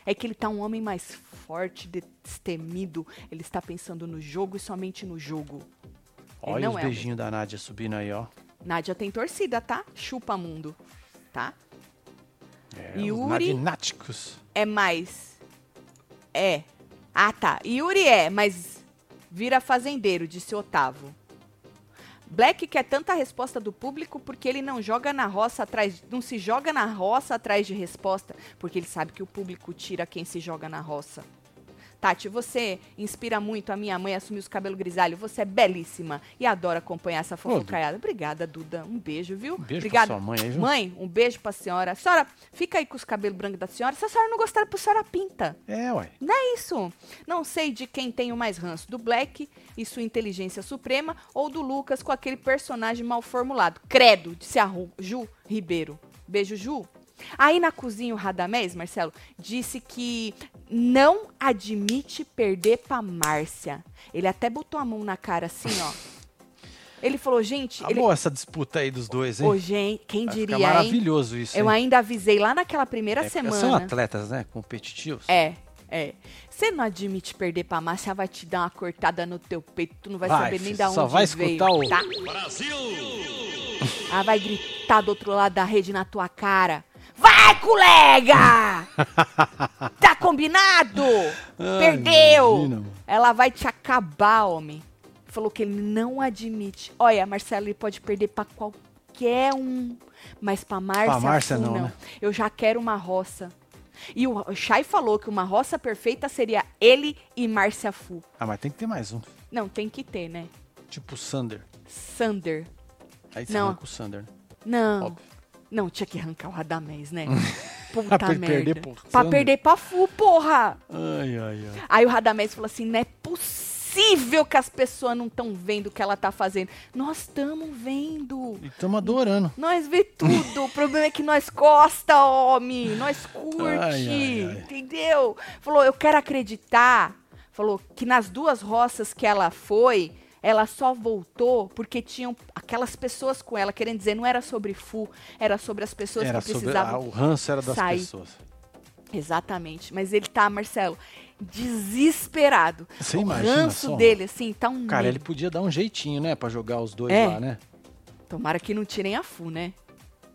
É que ele tá um homem mais forte, destemido. Ele está pensando no jogo e somente no jogo. Olha os é o beijinhos da Nádia subindo aí, ó. Nádia tem torcida, tá? Chupa mundo, tá? É, Yuri? os nadináticos. é mais. É. Ah, tá. Yuri é, mas vira fazendeiro, disse Otávio. Black quer tanta resposta do público porque ele não joga na roça atrás, não se joga na roça atrás de resposta, porque ele sabe que o público tira quem se joga na roça. Tati, você inspira muito a minha mãe a assumir os cabelos grisalhos. Você é belíssima e adora acompanhar essa fofocaiada. Obrigada, Duda. Um beijo, viu? Um beijo Obrigada. pra sua mãe aí, viu? Mãe, um beijo pra senhora. Senhora, fica aí com os cabelos brancos da senhora. Se a senhora não gostar, a senhora pinta. É, ué. Não é isso. Não sei de quem tem o mais ranço, do Black e sua inteligência suprema ou do Lucas com aquele personagem mal formulado. Credo, disse a Ju Ribeiro. Beijo, Ju. Aí na cozinha o Radamés, Marcelo, disse que não admite perder pra Márcia. Ele até botou a mão na cara assim, ó. Ele falou, gente, Tá ele... boa essa disputa aí dos dois, hein? Ô, gente, quem Vai ficar diria, hein? maravilhoso isso, Eu hein? ainda avisei lá naquela primeira É, porque semana. São atletas, né? Competitivos. É, é. Você não admite perder pra Márcia, ela vai te dar uma cortada no teu peito, tu não vai, Vai, saber nem da onde só vai veio, escutar o- tá? Ela vai gritar do outro lado da rede na tua cara. Vai, colega! tá combinado? Ai, Perdeu! imagina, ela vai te acabar, homem. Falou que ele não admite. Olha, Marcelo, ele pode perder pra qualquer um. Mas pra Márcia, Márcia Fu, não, não. né? Eu já quero uma roça. E o Chay falou que uma roça perfeita seria ele e Márcia Fu. Ah, mas tem que ter mais um. Não, tem que ter, né? Tipo Sander. Sander. Aí você Não. arranca o Sander, né? Não. Óbvio. Não, tinha que arrancar o Radamés, né? Puta Pra merda. perder pro pra perder pra Fu, porra! Ai, ai, ai. Aí o Radamés falou assim: não é possível que as pessoas não estão vendo o que ela tá fazendo. Nós estamos vendo. E tamo adorando. Nós vê tudo. o problema é que nós gosta, homem. Nós curte. Ai, ai, ai. Entendeu? Falou, eu quero acreditar. Falou que nas duas roças que ela foi, ela só voltou porque tinham aquelas pessoas com ela, querendo dizer, não era sobre Fu, era sobre as pessoas Era que sobre. precisavam ah, o ranço era das sair. pessoas. Exatamente. Mas ele tá, Marcelo, desesperado. Você o imagina ranço só? dele, assim, tá um Cara, ele medo. podia dar um jeitinho, né? Pra jogar os dois É. lá, né? Tomara que não tirem a Fu, né?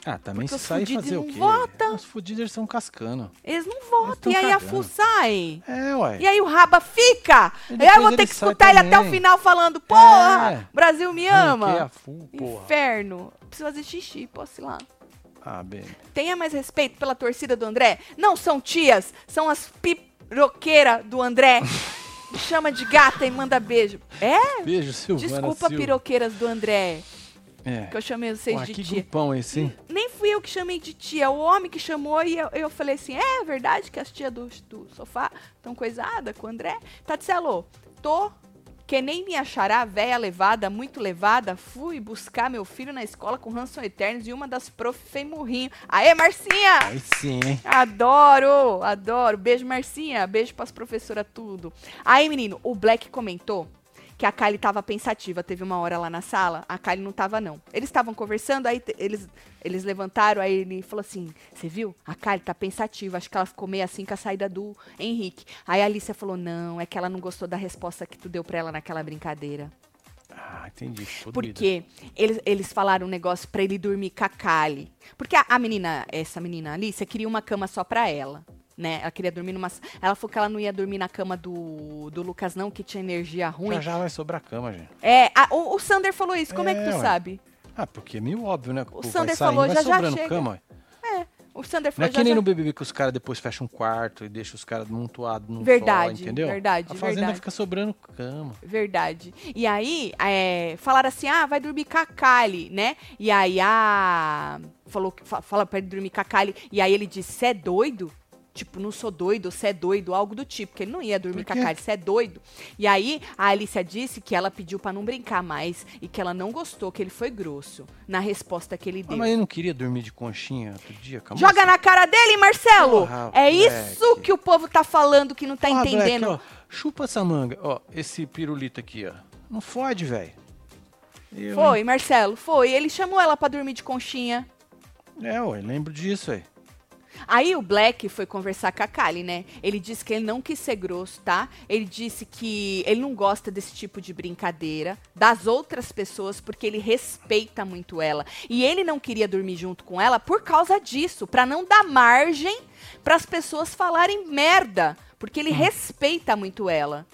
Ah, também Porque se fudidos fazer o quê? votam. Os fudidos eles são cascando. Eles não votam. tão E aí a cagando. Fu sai. É, ué. E aí o Raba fica. E aí eu vou ter que sai escutar ele até o final falando, porra, É. Brasil me ama. a full, porra. Inferno. Preciso fazer xixi, posso ir lá. Ah, bem. Tenha mais respeito pela torcida do André. Não são tias, são as piroqueiras do André. Me chama de gata e manda beijo. É? Beijo, Silvana Desculpa, Silva. piroqueiras do André. É. Que eu chamei vocês Porra, de que tia. grupão esse, hein? Nem fui eu que chamei de tia, é o homem que chamou e eu, eu falei assim: é verdade que as tias do, do sofá estão coisadas com o André? Tatselo, tô que nem me achará, véia levada, muito levada, fui buscar meu filho na escola com Hanson Eternos e uma das prof fez murrinho. Aê, Marcinha! Aí sim, hein? Adoro, adoro. Beijo, Marcinha. Beijo pras professoras, tudo. Aí, menino, o Black comentou que a Kylie tava pensativa. Teve uma hora lá na sala, a Kylie não tava, não. Eles estavam conversando, aí eles, eles levantaram, aí ele falou assim: Você viu? A Kylie tá pensativa. Acho que ela ficou meio assim com a saída do Henrique. Aí a Alicia falou: Não, é que ela não gostou da resposta que tu deu pra ela naquela brincadeira. Ah, entendi. Ficou doída. Porque eles, eles falaram um negócio pra ele dormir com a Kali. Porque a, a menina, essa menina Alicia, queria uma cama só pra ela. Né? Ela queria dormir numa. Ela falou que ela não ia dormir na cama do, do Lucas, não, que tinha energia ruim. Já já vai sobrar cama, gente. É, a- o, o Sander falou isso. Como é, que É, tu ué. sabe? Ah, porque é meio óbvio, né? O Sander saindo, falou, já já chega. cama. ué. O Sander Não falou é que já, nem já- no BBB que os caras depois fecham um quarto e deixam os caras montuados num Verdade, só, entendeu? verdade, A fazenda verdade. fica sobrando cama. Verdade. E aí, é, falaram assim: ah, vai dormir com a Kali, né? E aí a. Falou, que- fa- fala pra ele dormir com a Kali. E aí ele disse: Você é doido? Tipo, não sou doido, você é doido, algo do tipo, que ele não ia dormir com a? Kali, você é doido. E aí a Alicia disse que ela pediu pra não brincar mais e que ela não gostou, que ele foi grosso na resposta que ele Ah, deu. mas ele não queria dormir de conchinha outro dia? com a Joga moça? na cara dele, Marcelo! Porra, é moleque. isso que o povo tá falando que não tá Porra, entendendo. ó, chupa essa manga. Ó, esse pirulito aqui, ó. Não fode, velho. Eu, Foi, Marcelo, foi. Ele chamou ela pra dormir de conchinha. É, ué, lembro disso, velho. Aí o Black foi conversar com a Kali, né? Ele disse que ele não quis ser grosso, tá? Ele disse que ele não gosta desse tipo de brincadeira das outras pessoas porque ele respeita muito ela. E ele não queria dormir junto com ela por causa disso, pra não dar margem pras pessoas falarem merda, porque ele respeita muito ela.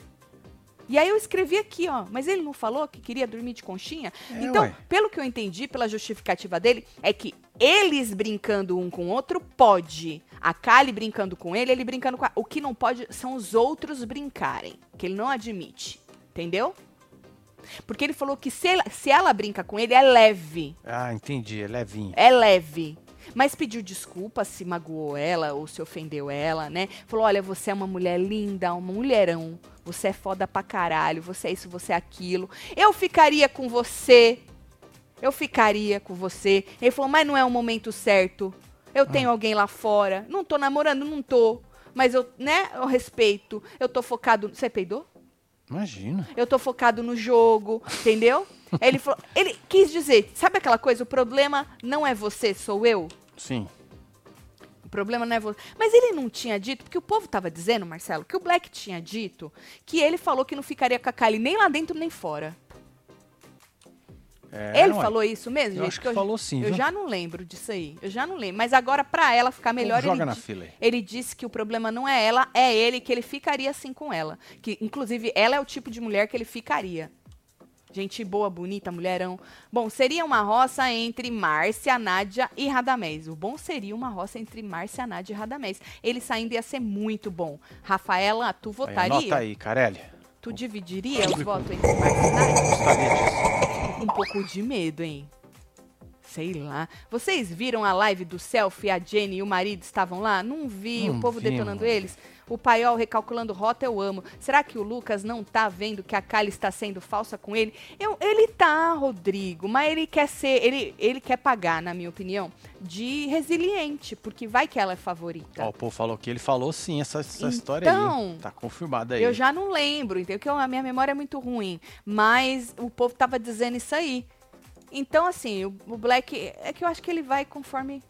E aí eu escrevi aqui, ó, mas ele não falou que queria dormir de conchinha? É, então, ué. pelo que eu entendi, pela justificativa dele, é que eles brincando um com o outro pode. A Kali brincando com ele, ele brincando com a... O que não pode são os outros brincarem, que ele não admite. Entendeu? Porque ele falou que se ela, se ela brinca com ele, é leve. Ah, entendi, é levinho. É leve. Mas pediu desculpa se magoou ela ou se ofendeu ela, né? Falou: olha, você é uma mulher linda, uma mulherão. Você é foda pra caralho. Você é isso, você é aquilo. Eu ficaria com você. Eu ficaria com você. Ele falou: mas não é o momento certo. Eu tenho alguém lá fora. Não tô namorando, não tô. Mas eu, né, eu respeito. Eu tô focado. Você peidou? Imagina. Eu tô focado no jogo, entendeu? ele falou, ele quis dizer, sabe aquela coisa, o problema não é você, sou eu. Sim. O problema não é você. Mas ele não tinha dito, porque o povo tava dizendo, Marcelo, que o Black tinha dito que ele falou que não ficaria com a Kylie nem lá dentro nem fora. É, ele falou isso mesmo, Eu gente? acho que falou sim, Eu viu? já não lembro disso aí. Eu já não lembro. Mas agora, pra ela ficar melhor, Joga ele, na fila ele disse que o problema não é ela, é ele, que ele ficaria assim com ela. Que, inclusive, ela é o tipo de mulher que ele ficaria. Gente boa, bonita, mulherão. Bom, seria uma roça entre Márcia, Nádia e Radamés. O bom seria uma roça entre Márcia, Nádia e Radamés. Ele saindo ia ser muito bom. Rafaela, tu Aí, votaria? anota aí, Carelli. Tu dividiria os votos entre Márcia e Nádia? Um pouco de medo, hein? Sei lá. Vocês viram a live do selfie? A Jenny e o marido estavam lá? Não vi. Não o povo vi, detonando mano. eles. O paiol recalculando rota, eu amo. Será que o Lucas não tá vendo que a Kali está sendo falsa com ele? Eu, ele tá, Rodrigo, mas ele quer ser, ele, ele quer pagar, na minha opinião, de resiliente, porque vai que ela é favorita. Ó, o povo falou que ele falou sim essa, essa história aí. Então? Tá confirmada aí. Eu já não lembro, entendeu? Que a minha memória é muito ruim. Mas o povo tava dizendo isso aí. Então, assim, o, o Black. É que eu acho que ele vai conforme.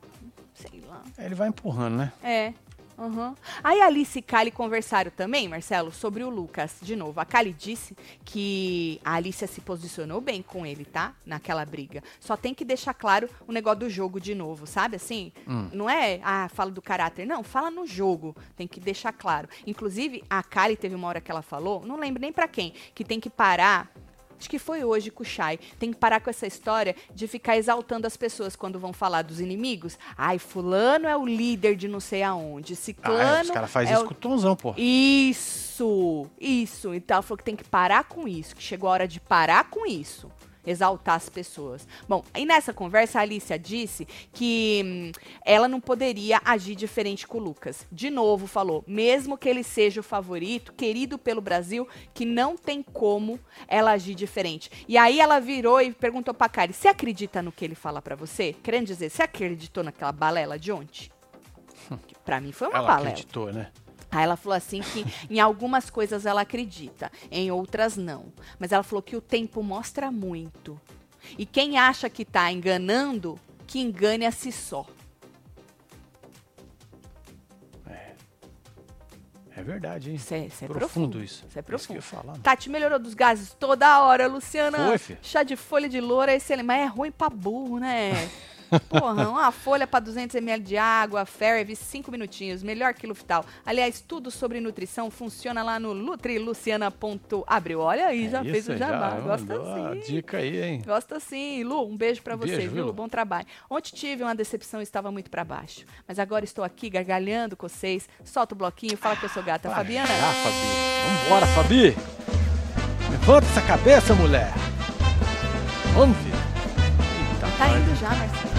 Sei lá. Ele vai empurrando, né? É. Uhum. Aí a Alice e Kali conversaram também, Marcelo, sobre o Lucas. De novo, a Kali disse que a Alicia se posicionou bem com ele, tá? Naquela briga. Só tem que deixar claro o negócio do jogo de novo, sabe? Assim, Hum. não é, ah, fala do caráter. Não, fala no jogo. Tem que deixar claro. Inclusive, a Kali teve uma hora que ela falou, não lembro nem pra quem, que tem que parar. Acho que foi hoje com o Shai. Tem que parar com essa história de ficar exaltando as pessoas quando vão falar dos inimigos. Ai, fulano é o líder de não sei aonde. Ah, Ciclano é, os caras fazem é isso o... com o Tonzão, pô. Isso, isso. Então ela falou que tem que parar com isso, que chegou a hora de parar com isso. Exaltar as pessoas. Bom, e nessa conversa a Alicia disse que hum, ela não poderia agir diferente com o Lucas. De novo falou, mesmo que ele seja o favorito, querido pelo Brasil, que não tem como ela agir diferente. E aí ela virou e perguntou pra Kari, você acredita no que ele fala pra você? Querendo dizer, você acreditou naquela balela de ontem? Pra mim foi uma Ela balela. acreditou, né? Aí ela falou assim que em algumas coisas ela acredita, em outras não. Mas ela falou que o tempo mostra muito. E quem acha que tá enganando, que engane a si só. É verdade, hein? Isso é, isso é profundo, profundo. isso. Isso é Isso profundo. ia falar. Tati melhorou dos gases toda hora, Luciana. Foi, filho. Chá de folha de loura é excelente, mas é ruim pra burro, né? Porra, uma folha pra 200 ml de água, ferve 5 minutinhos, melhor que Luftal. Aliás, tudo sobre nutrição funciona lá no nutriluciana.abril. Olha aí, já É fez isso, o jabá. já Gosta sim. dica aí, hein? Gosta sim. Lu, um beijo pra você, Beijo, viu? Lu. Bom trabalho. Ontem tive uma decepção e estava muito pra baixo. Mas agora estou aqui gargalhando com vocês. Solta o bloquinho, fala que eu sou gata. Vai Fabiana? já, Fabi. Vambora, Fabi. Levanta essa cabeça, mulher. Vamos, filho. Eita, Tá indo já, Marcelo.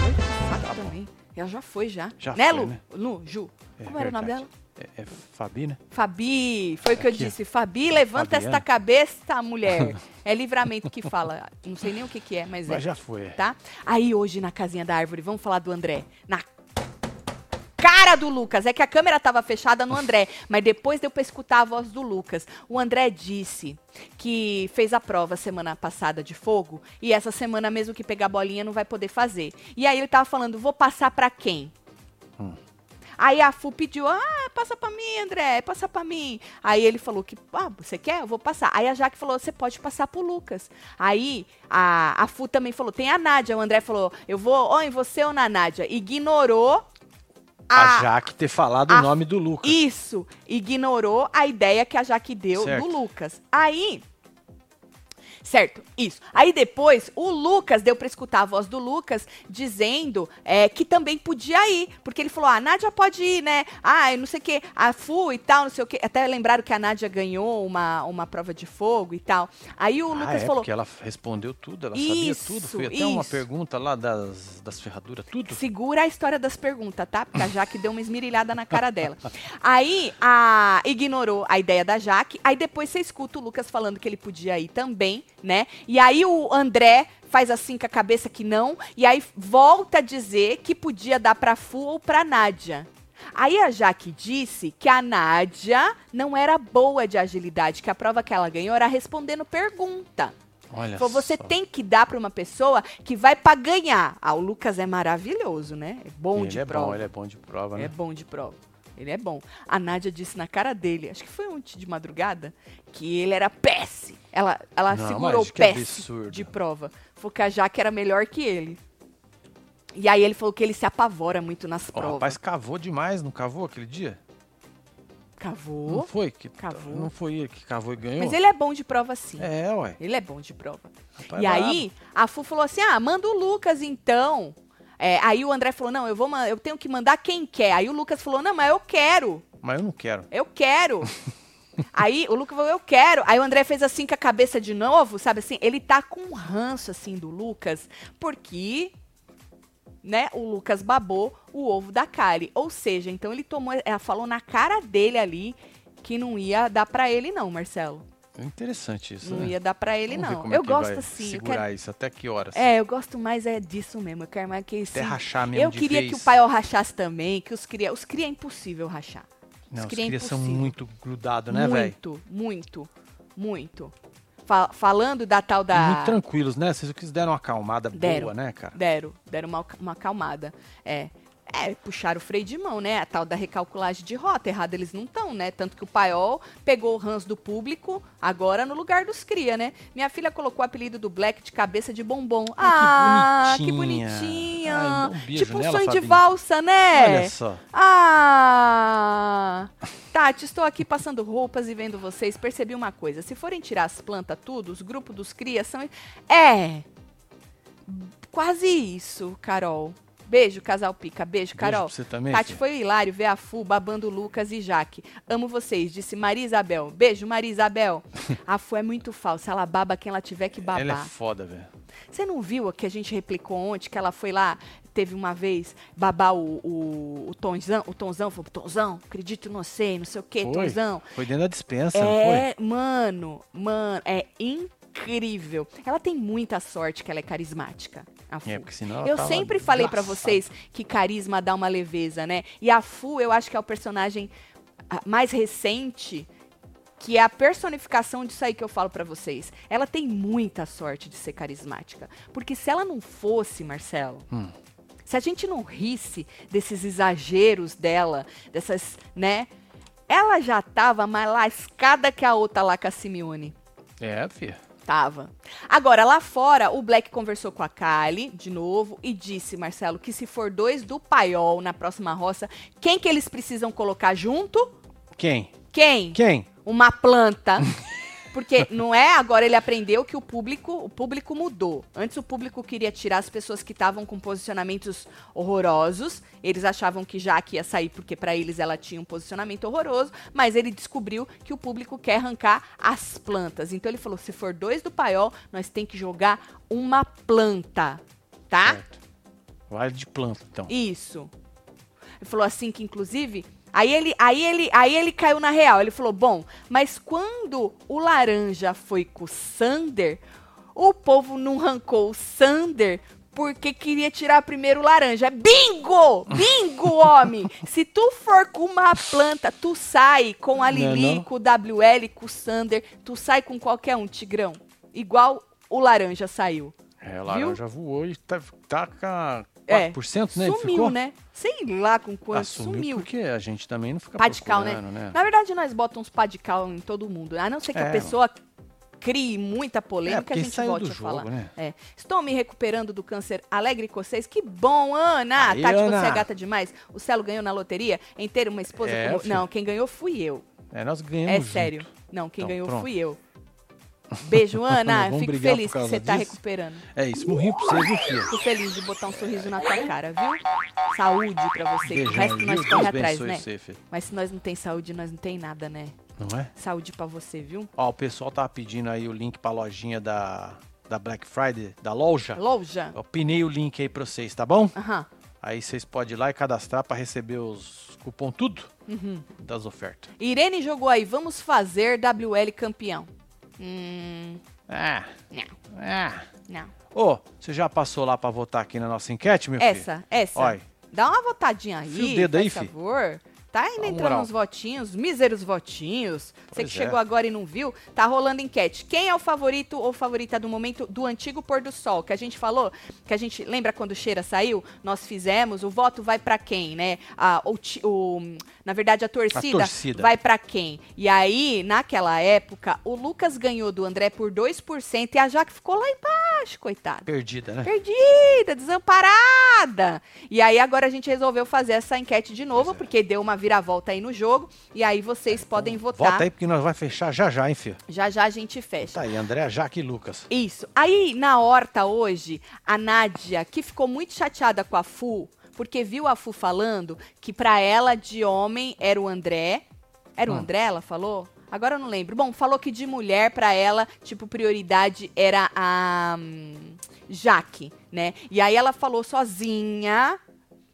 Ela já foi já. Já né, foi, Lu? né? Lu, Ju. É Como era o nome dela? É, é Fabi, né? Fabi. Foi o que eu disse. Fabi, levanta Fabiana. esta cabeça, mulher. é livramento que fala. Não sei nem o que, que é, mas, é. Mas já foi. é. Tá? Aí hoje na casinha da árvore, vamos falar do André. Na cara do Lucas. É que a câmera tava fechada no André, mas depois deu pra escutar a voz do Lucas. O André disse que fez a prova semana passada de fogo e essa semana mesmo que pegar a bolinha não vai poder fazer. E aí ele tava falando, vou passar pra quem? Aí a Fu pediu, ah, passa pra mim, André, passa pra mim. Aí ele falou que, ah, você quer? Eu vou passar. Aí a Jaque falou, você pode passar pro Lucas. Aí a, a Fu também falou, tem a Nádia. O André falou, eu vou, ou em você ou na Nádia. Ignorou A a, Jaque ter falado a- o nome do Lucas. isso, ignorou a ideia que a Jaque deu Certo. do Lucas. Aí. Certo, isso. Aí depois, o Lucas deu pra escutar a voz do Lucas dizendo é, que também podia ir. Porque ele falou: ah, a Nádia pode ir, né? Ah, eu não sei o que, a Fu e tal, não sei o que. Até lembraram que a Nádia ganhou uma, uma prova de fogo e tal. Aí o Ah, Lucas é, falou: porque ela respondeu tudo, ela sabia Isso, tudo. Foi até uma isso. pergunta lá das, das ferraduras, tudo. Segura a história das perguntas, tá? Porque a Jaque deu uma esmirilhada na cara dela. Aí, a ignorou a ideia da Jaque. Aí depois você escuta o Lucas falando que ele podia ir também, né? E aí o André faz assim com a cabeça que não. E aí volta a dizer que podia dar pra Fu ou pra Nádia. Aí a Jaque disse que a Nádia não era boa de agilidade, que a prova que ela ganhou era respondendo pergunta. Olha Falou, você só. tem que dar pra uma pessoa que vai pra ganhar. Ah, o Lucas é maravilhoso, né? É bom ele de é prova. bom, ele é bom de prova, É né? bom de prova. Ele é bom. A Nádia disse na cara dele, acho que foi ontem de madrugada, que ele era péssimo. Ela, ela Não, segurou péssimo de prova. Falou que a Jaque era melhor que ele. E aí ele falou que ele se apavora muito nas Ó, O provas. rapaz cavou demais, não cavou aquele dia? Não Cavou. foi? Que, Cavou. Não foi ele que cavou e ganhou? Mas ele é bom de prova sim. É, ué. Ele é bom de prova. Rapaz e é aí, a Fu falou assim: ah, manda o Lucas então. É, aí o André falou: não, eu, vou, eu tenho que mandar quem quer. Aí o Lucas falou: não, mas eu quero. Mas eu não quero. Eu quero. Aí o Lucas falou, eu quero. Aí o André fez assim com a cabeça de novo, sabe assim? Ele tá com um ranço assim do Lucas, porque né, o Lucas babou o ovo da Kari. Ou seja, então ele tomou, ela falou na cara dele ali que não ia dar pra ele não, Marcelo. É interessante isso, Não né? ia dar pra ele Vamos não. é Eu que gosto vai assim, segurar quero isso, até que horas? É, eu gosto mais é disso mesmo. Eu quero mais que Até sim. rachar mesmo Eu queria vez. que o paiol rachasse também, que os cria, os cria é impossível rachar. Não, os cria é são muito grudados, né, velho? Muito, muito, muito. Fa- falando da tal da. Muito tranquilos, né? Vocês deram uma acalmada Deram. boa, né, cara? Deram, deram uma, uma acalmada. É. É, puxaram o freio de mão, né? A tal da recalculagem de rota. Errado eles não estão, né? Tanto que o paiol pegou o ranço do público, agora no lugar dos cria, né? Minha filha colocou o apelido do Black de cabeça de bombom. Ah, Ai, que que bonitinha. bonitinha. Ai, um beijo tipo um nela, sonho de Fabinho. valsa, né? Olha só. Ah! Tati, estou aqui passando roupas e vendo vocês. Percebi uma coisa. Se forem tirar as plantas tudo, os grupos dos cria são... É! Quase isso, Carol. Beijo, casal Pica. Beijo, Carol. pra você também, Tati, foi hilário ver a Fu babando Lucas e Jaque. Amo vocês, disse Maria Isabel. Beijo, Maria Isabel. a Fu é muito falsa, ela baba quem ela tiver que babar. Ela é foda, velho. Você não viu o que a gente replicou ontem, que ela foi lá, teve uma vez, babar o, o, o Tonzão, o Tonzão, falou, Tonzão, acredito no você, não sei o que, Foi. Tonzão. Foi dentro da dispensa, não foi? É, mano, mano, é incrível. Ela tem muita sorte que ela é carismática. A Fu. É, porque senão ela Eu tava sempre falei pra desgraçada. vocês que carisma dá uma leveza, né? E a Fu, eu acho que é o personagem ah, mais recente que é a personificação disso aí que eu falo pra vocês. Ela tem muita sorte de ser carismática, porque se ela não fosse, Marcelo, Hum. se a gente não risse desses exageros dela, dessas, né? Ela já tava mais lascada que a outra lá com a Simeone. É, filha. Tava. Agora, lá fora, o Black conversou com a Kylie, de novo, e disse, Marcelo, que se for dois do paiol na próxima roça, quem que eles precisam colocar junto? Quem? Quem? Quem? Uma planta. Porque não é agora ele aprendeu que o público, o público mudou. Antes o público queria tirar as pessoas que estavam com posicionamentos horrorosos. Eles achavam que Jaque ia sair porque pra eles ela tinha um posicionamento horroroso, mas ele descobriu que o público quer arrancar as plantas. Então ele falou: "Se for dois do paiol, nós tem que jogar uma planta." Tá? Certo. Vale de planta, então. Isso. Ele falou assim que, inclusive, aí ele, aí ele, aí ele caiu na real. Ele falou: bom, mas quando o laranja foi com o Sander, o povo não arrancou o Sander porque queria tirar primeiro o laranja. Bingo! Bingo, homem! Se tu for com uma planta, tu sai com a Não é Lili, não? com o WL, com o Sander, tu sai com qualquer um, Tigrão. Igual o laranja saiu. É, o laranja voou e tá, tá com a É, 4%, né? Sumiu, ficou? né? Sei lá com quanto. Assumiu sumiu. porque a gente também não fica Padical, né? né? Na verdade, nós botamos padical em todo mundo. A não ser que É, a pessoa crie muita É, polêmica, porque a gente volte a jogo, falar. né? É. Estou me recuperando do câncer alegre com vocês. Que bom, Ana! Aí, Tati, Ana. você é gata demais. O Celo ganhou na loteria em ter uma esposa É, como... Não, quem ganhou fui eu. É, nós ganhamos É junto. sério. Não, quem Então, ganhou pronto. fui eu. Beijo, Ana. Vamos Fico feliz que você tá disso? recuperando. É isso, morri pra você, viu, filho? Fico feliz de botar um sorriso na tua cara, viu? Saúde pra você. Beijão, o resto viu? nós Deus corre atrás, né? você. Mas se nós não tem saúde, nós não tem nada, né? Não é? Saúde pra você, viu? Ó, o pessoal tava pedindo aí o link pra lojinha da, da Black Friday, da loja. Loja. Eu pinei o link aí pra vocês, tá bom? Aham. Aí vocês podem ir lá e cadastrar pra receber os cupom tudo Uhum. das ofertas. Irene jogou aí, vamos fazer WL campeão. Hum, Ah, não, ah. não. Ô, você já passou lá pra votar aqui na nossa enquete, meu filho? Essa, essa. Olha. Dá uma votadinha aí, o dedo por aí, fi. favor. Tá entrando uns votinhos, míseros votinhos. Você Pois que é. chegou agora e não viu, tá rolando enquete. Quem é o favorito ou favorita do momento do antigo pôr do sol? Que a gente falou, que a gente lembra quando o Cheira saiu? Nós fizemos, o voto vai pra quem, né? A, o, o- na verdade, a torcida, torcida. vai pra quem? E aí, naquela época, o Lucas ganhou do André por 2% e a Jaque ficou lá embaixo, coitada. Perdida, né? Perdida, desamparada. E aí agora a gente resolveu fazer essa enquete de novo, é. porque deu uma viravolta aí no jogo. E aí vocês podem votar. Vota aí porque nós vai fechar já já, hein, filho? Já já a gente fecha. Tá aí, André, Jaque e Lucas. Isso. Aí, na horta hoje, a Nádia, que ficou muito chateada com a Fu, porque viu a Fu falando que pra ela, de homem, era o André. Era o Hum. André, ela falou? Agora eu não lembro. Bom, falou que de mulher, pra ela, tipo, prioridade era a hum, Jaque, né? E aí ela falou sozinha,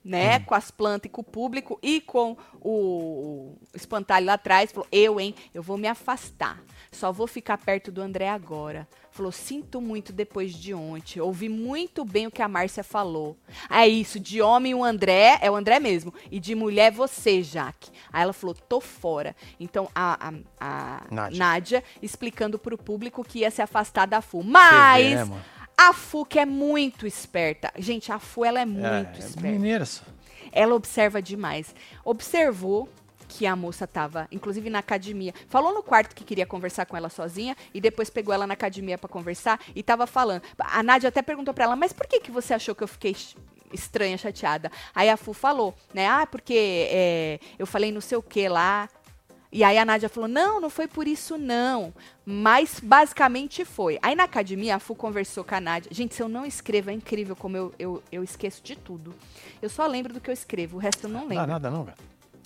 né? Com as plantas e com o público e com o espantalho lá atrás. Falou, eu, hein? Eu vou me afastar. Só vou ficar perto do André agora. Falou, sinto muito depois de ontem. Ouvi muito bem o que a Márcia falou. É isso, de homem o André, é o André mesmo. E de mulher você, Jaque. Aí ela falou, tô fora. Então a, a, a Nádia. Nádia. explicando pro público que ia se afastar da FU. Mas né, mano? a FU que é muito esperta. Gente, a FU ela é muito é, é esperta. mineira só. Ela observa demais. Observou que a moça tava, inclusive na academia, falou no quarto que queria conversar com ela sozinha e depois pegou ela na academia pra conversar e tava falando. A Nádia até perguntou pra ela, mas por que que você achou que eu fiquei estranha, chateada? Aí a Fu falou, né? Ah, porque é, eu falei não sei o que lá. E aí a Nádia falou: não, não foi por isso, não. Mas basicamente foi. Aí na academia, a Fu conversou com a Nádia. Gente, se eu não escrevo, é incrível como eu, eu, eu esqueço de tudo. Eu só lembro do que eu escrevo, o resto eu não Não lembro. dá nada não, cara.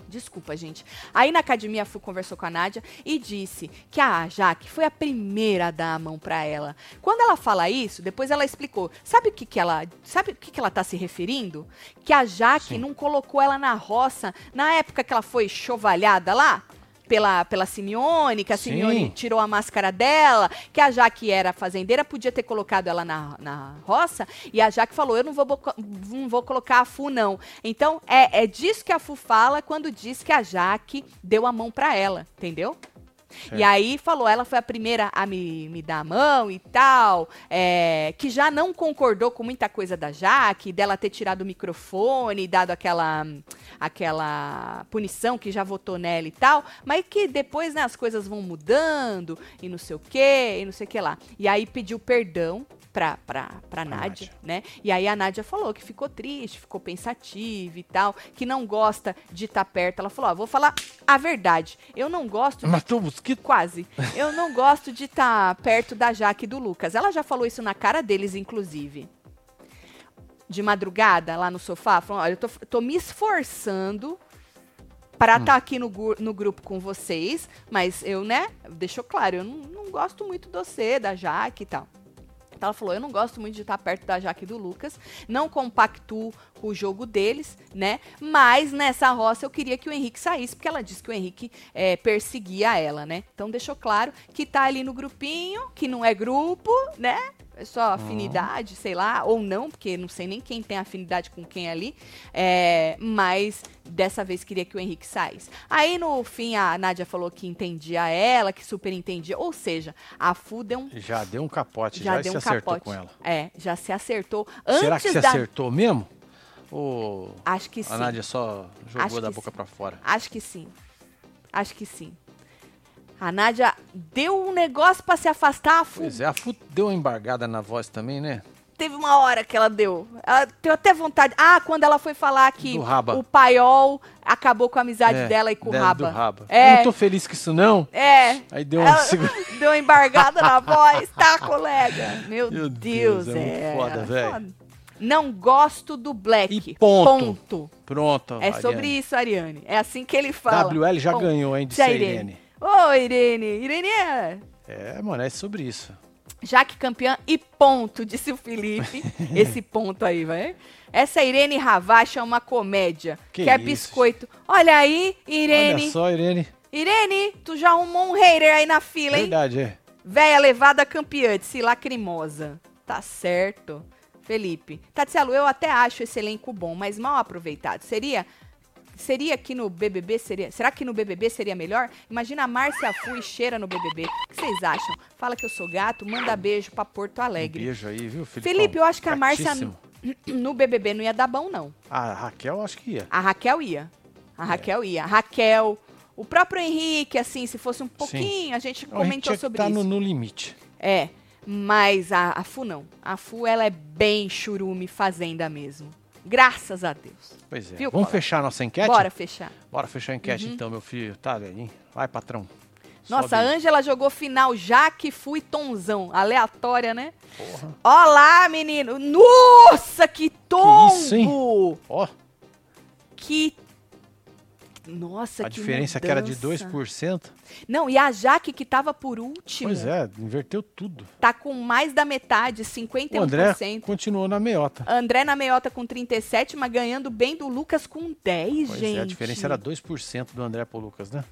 Desculpa, gente. Aí na academia a Fu conversou com a Nádia e disse que a Jaque foi a primeira a dar a mão pra ela. Quando ela fala isso, depois ela explicou. Sabe o que, que ela, sabe o que, que ela tá se referindo? Que a Jaque Sim. não colocou ela na roça na época que ela foi chovalhada lá pela, pela Simeone, que a Sim. Simeone tirou a máscara dela, que a Jaque era fazendeira, podia ter colocado ela na, na roça, e a Jaque falou, eu não vou, não vou colocar a Fu, não. Então, é, é disso que a Fu fala quando diz que a Jaque deu a mão pra ela, entendeu? E aí falou, ela foi a primeira a me, me dar a mão e tal, é, que já não concordou com muita coisa da Jaque, dela ter tirado o microfone, dado aquela, aquela punição que já votou nela e tal, mas que depois né, as coisas vão mudando e não sei o que, e não sei o que lá. E aí pediu perdão pra, pra, pra Nádia, Nádia. né? E aí a Nádia falou que ficou triste, ficou pensativa e tal, que não gosta de estar perto. Ela falou, ó, vou falar a verdade, eu não gosto Matou o mosquito. Quase. Eu não gosto de estar perto da Jaque e do Lucas. Ela já falou isso na cara deles, inclusive. De madrugada, lá no sofá, falando: olha, eu tô, tô me esforçando para estar aqui no, no grupo com vocês, mas eu, né, deixou claro, eu não, não gosto muito de você, da Jaque e tal. Então ela falou: eu não gosto muito de estar perto da Jaque e do Lucas, não compactuo com o jogo deles, né? Mas nessa roça eu queria que o Henrique saísse, porque ela disse que o Henrique é, perseguia ela, né? Então deixou claro que tá ali no grupinho, que não é grupo, né? É só afinidade, sei lá, ou não, porque não sei nem quem tem afinidade com quem ali. É, mas dessa vez queria que o Henrique saísse. Aí no fim a Nádia falou que entendia ela, que super entendia. Ou seja, a Fu deu um Já deu um capote, já já, deu se um acertou capote. com ela. É, já se acertou. Antes Será que se da... acertou mesmo? Ou Acho que sim. a Nádia só jogou Acho da boca pra fora? Acho que sim. Acho que sim. A Nádia deu um negócio pra se afastar. A Fu Pois é, a Fu deu uma embargada na voz também, né? teve uma hora que ela deu. Ela deu até vontade. Ah, quando ela foi falar que o paiol acabou com a amizade É, dela e com o Raba. Raba. É. Eu não tô feliz com isso, não. É. Aí deu uma segura- deu uma embargada na voz, tá, colega? Meu, Meu Deus, Deus, é muito foda, velho. foda. Não gosto do Black. E ponto. Ponto. Pronto. É sobre Ariane. isso, Ariane. É assim que ele fala. WL já Ponto. ganhou, hein, de é Irene. Ô, Irene. Irene é... É, mano, é sobre isso. Jaque campeã e ponto, disse o Felipe. Esse ponto aí, vai. Essa Irene Ravacha é uma comédia. Que Quer isso. biscoito. Olha aí, Irene. Olha só, Irene. Irene, tu já arrumou um hater aí na fila, hein? Verdade, é. Véia levada campeã, disse lacrimosa. Tá certo. Felipe. Tatielo, eu até acho esse elenco bom, mas mal aproveitado. Seria. Seria aqui no BBB? Seria, será que no BBB seria melhor? Imagina a Márcia Fu e Cheira no BBB. O que vocês acham? Fala que eu sou gato, manda beijo pra Porto Um Alegre. beijo aí, viu, Felipe? Felipe, eu acho que a Márcia no BBB não ia dar bom, não. A Raquel, acho que ia. A Raquel ia. A Raquel ia. A Raquel, o próprio Henrique, assim, se fosse um pouquinho, a gente A gente comentou tinha que sobre tá isso. no, no limite. É, mas a, a Fu não. A Fu, ela é bem churume fazenda mesmo. Graças a Deus. Pois é. Viu, Vamos fechar nossa enquete? Bora fechar. Bora fechar a enquete então, meu filho. Tá, velho. Vai, patrão. Nossa, a. Ângela jogou final Jaque, Fu e Tonzão. Aleatória, né? Porra. Olá, menino. Nossa, que tombo! isso, hein? Ó, Que... Nossa, a que diferença que era de mudança. 2%. Não, e a Jaque, que tava por último, Pois é, inverteu tudo. tá com mais da metade, O 51%. André continuou na meiota. André na meiota com 37, mas ganhando bem do Lucas com 10, Pois gente. é, a diferença era 2% do André pro Lucas, né?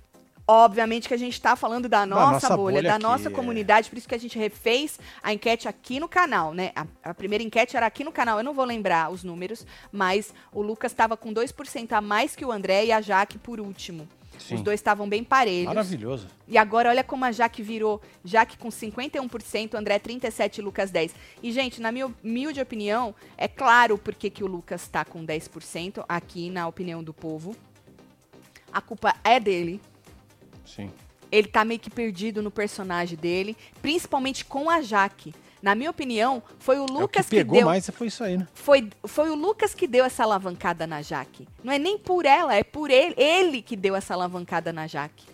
Obviamente que a gente tá falando da nossa, nossa bolha, bolha da aqui, nossa é. comunidade, por isso que a gente refez a enquete aqui no canal, né? A, a primeira enquete era aqui no canal, eu não vou lembrar os números, mas o Lucas estava com 2% a mais que o André e a Jaque por último. Sim. Os dois estavam bem parelhos. Maravilhoso. E agora olha como a Jaque virou, Jaque com 51%, André 37 e Lucas 10. E gente, na minha humilde opinião, é claro porque que o Lucas tá com 10% aqui na opinião do povo. A culpa é dele. Sim. Ele tá meio que perdido no personagem dele, principalmente com a Jaque. Na minha opinião, foi o É o que Lucas que, pegou deu mais foi isso aí, né? foi, foi o Lucas que deu essa alavancada na Jaque. Não é nem por ela, é por ele, ele que deu essa alavancada na Jaque.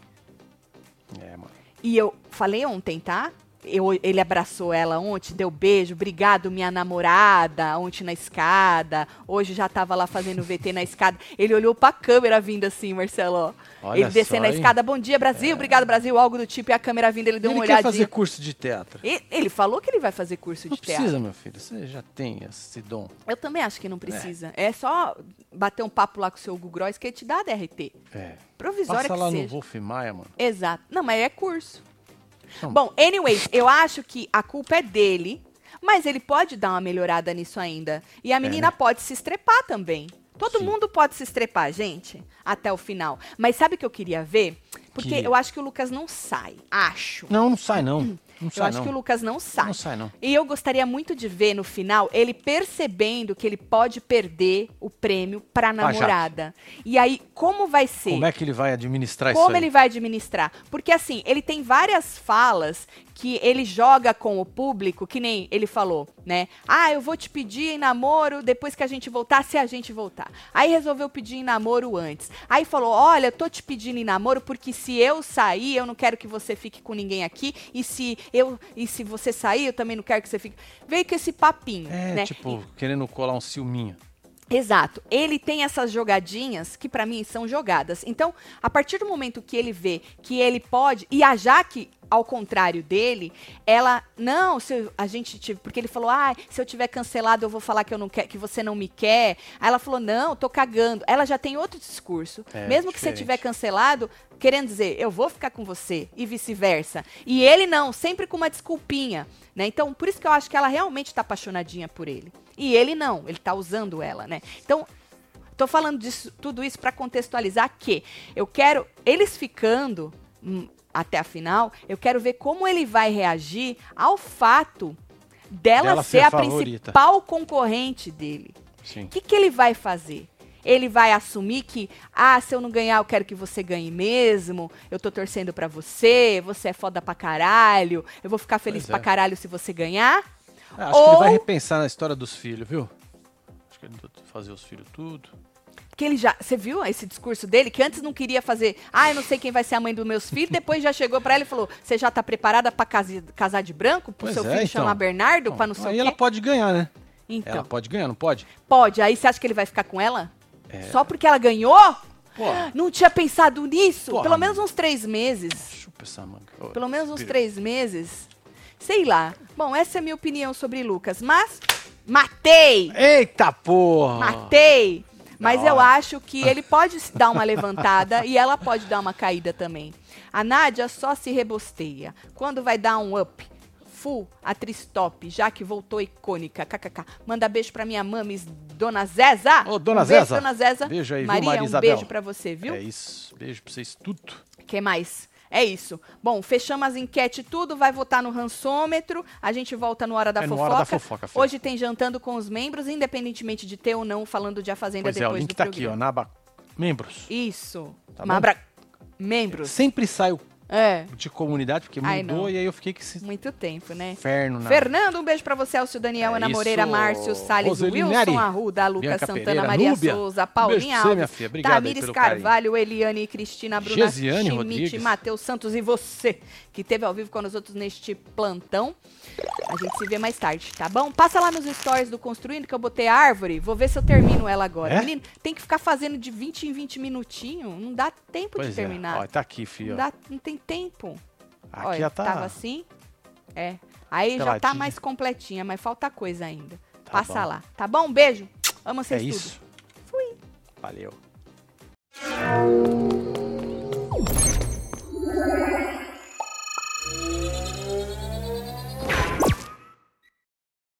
E eu falei ontem, tá? Eu, ele abraçou ela ontem, deu beijo, obrigado, minha namorada, ontem na escada. Hoje já tava lá fazendo VT na escada. Ele olhou pra câmera vindo assim, Marcelo. Olha ele descendo a? É. escada, bom dia, Brasil, obrigado, Brasil, algo do tipo, e a câmera vindo, ele deu ele uma quer olhadinha. fazer curso de teatro. E- Ele falou que ele vai fazer curso de Não teatro. precisa, meu filho. Você já tem esse dom. Eu também acho que não precisa. É, só bater um papo lá com o seu Google Gross que ele te dá a DRT. É. Provisória Passa que lá seja. no Wolf Maia, mano. Exato. Não, mas é curso. Bom, anyways, eu acho que a culpa é dele, mas ele pode dar uma melhorada nisso ainda. E a menina né? pode se estrepar também. Todo Sim. mundo pode se estrepar, gente, até o final. Mas sabe o que eu queria ver? Porque Que- eu acho que o Lucas não sai. Acho. Não, não sai não. Não eu acho não. que o Lucas não sai. Não sai não. E eu gostaria muito de ver no final ele percebendo que ele pode perder o prêmio pra namorada. E aí, como vai ser? Como é que ele vai administrar isso Como ele vai administrar? Porque assim, ele tem várias falas que ele joga com o público, que nem ele falou, né? Ah, eu vou te pedir em namoro depois que a gente voltar, se a gente voltar. Aí resolveu pedir em namoro antes. Aí falou: Olha, eu tô te pedindo em namoro porque se eu sair, eu não quero que você fique com ninguém aqui. E se eu e se você sair, eu também não quero que você fique. Veio com esse papinho, É, né? tipo, querendo colar um ciúminho. Exato. Ele tem essas jogadinhas que pra mim são jogadas. Então, a partir do momento que ele vê que ele pode e a Jaque ao contrário dele, ela não, se eu- a gente tive, porque ele falou: "Ah, se eu tiver cancelado, eu vou falar que eu não quer, que você não me quer". Aí ela falou: "Não, tô cagando". Ela já tem outro discurso. É, Mesmo que você diferente. tiver cancelado, querendo dizer, eu vou ficar com você e vice-versa. E ele não, sempre com uma desculpinha, né? Então, por isso que eu acho que ela realmente tá apaixonadinha por ele. E ele não, ele tá usando ela, né? Então, tô falando disso, tudo isso pra contextualizar que eu quero eles ficando hum, até a final, eu quero ver como ele vai reagir ao fato dela, Dela ser, a a principal concorrente dele. O que, que ele vai fazer? Ele vai assumir que, ah, se eu não ganhar, eu quero que você ganhe mesmo. Eu tô torcendo pra você, você é foda pra caralho. Eu vou ficar feliz Pois pra é. caralho se você ganhar. É, acho que ele vai Ou- repensar na história dos filhos, viu? Acho que ele vai fazer os filhos tudo. Que ele já. Você viu esse discurso dele? Que antes não queria fazer. Ah, eu não sei quem vai ser a mãe dos meus filhos. Depois já chegou pra ela e falou: Você já tá preparada pra casi- casar de branco? Pro Pois seu é, filho então. chamar Bernardo? Pra não sei Aí o quê? ela pode ganhar, né? Então, Ela pode ganhar, não pode? pode. Aí você acha que ele vai ficar com ela? É. Só porque ela ganhou? Pô, Não tinha pensado nisso? Porra, Pelo menos uns três meses. chupa essa manga. Ô, Pelo menos uns três meses. Sei lá. Bom, essa é a minha opinião sobre Lucas. Mas, matei! Eita porra! Matei! Mas eu acho que ele pode se dar uma levantada e ela pode dar uma caída também. A Nádia só se rebosteia. Quando vai dar um up? Full, atriz top, já que voltou icônica. KKK. Manda beijo pra minha mames, Dona Zeza. Ô, Dona um beijo, Zeza. Dona Zeza. Beijo aí, viu, Maria, Maria um beijo pra você, viu? É isso. Beijo pra vocês tudo. que mais? É isso. Bom, fechamos as enquetes tudo, vai votar no rançômetro. A gente volta no Hora da É no Fofoca. Hora da Fofoca. Hoje tem jantando com os membros, independentemente de ter ou não falando de A Fazenda Pois é, depois o link do tá aqui, programa. ó, na aba membros. Isso. Tá? Mabra... Membros. Sempre sai o É, de comunidade, porque Ai, mudou não. e aí eu fiquei esse muito tempo, né? inferno na... Fernando, um beijo pra você, Elcio Daniel, É Ana isso. Moreira, Márcio, Salles, Roselinari, Wilson Arruda, Lucas Bianca Santana, Pereira, Maria Núbia. Souza, Um Paulinha pra você, minha Alves, filha. Obrigado Tamires pelo carinho. Carvalho, Eliane, Cristina, Bruna Gesiane Schmidt. Matheus Santos e você, que esteve ao vivo com nós outros neste plantão. A gente se vê mais tarde, tá bom? Passa lá nos stories do Construindo, que eu botei a árvore. Vou ver se eu termino ela agora. É? Menino, tem que ficar fazendo de 20 em 20 minutinhos. Não dá tempo Pois de terminar. é, ó, tá aqui, filho. não, dá, não tem tempo. Aqui Olha, já tá... tava assim. É. Aí já tá mais completinha, mas falta coisa ainda. Tá Passa bom. lá. Tá bom? Um beijo. Amo é vocês é tudo. Isso. Fui. Valeu.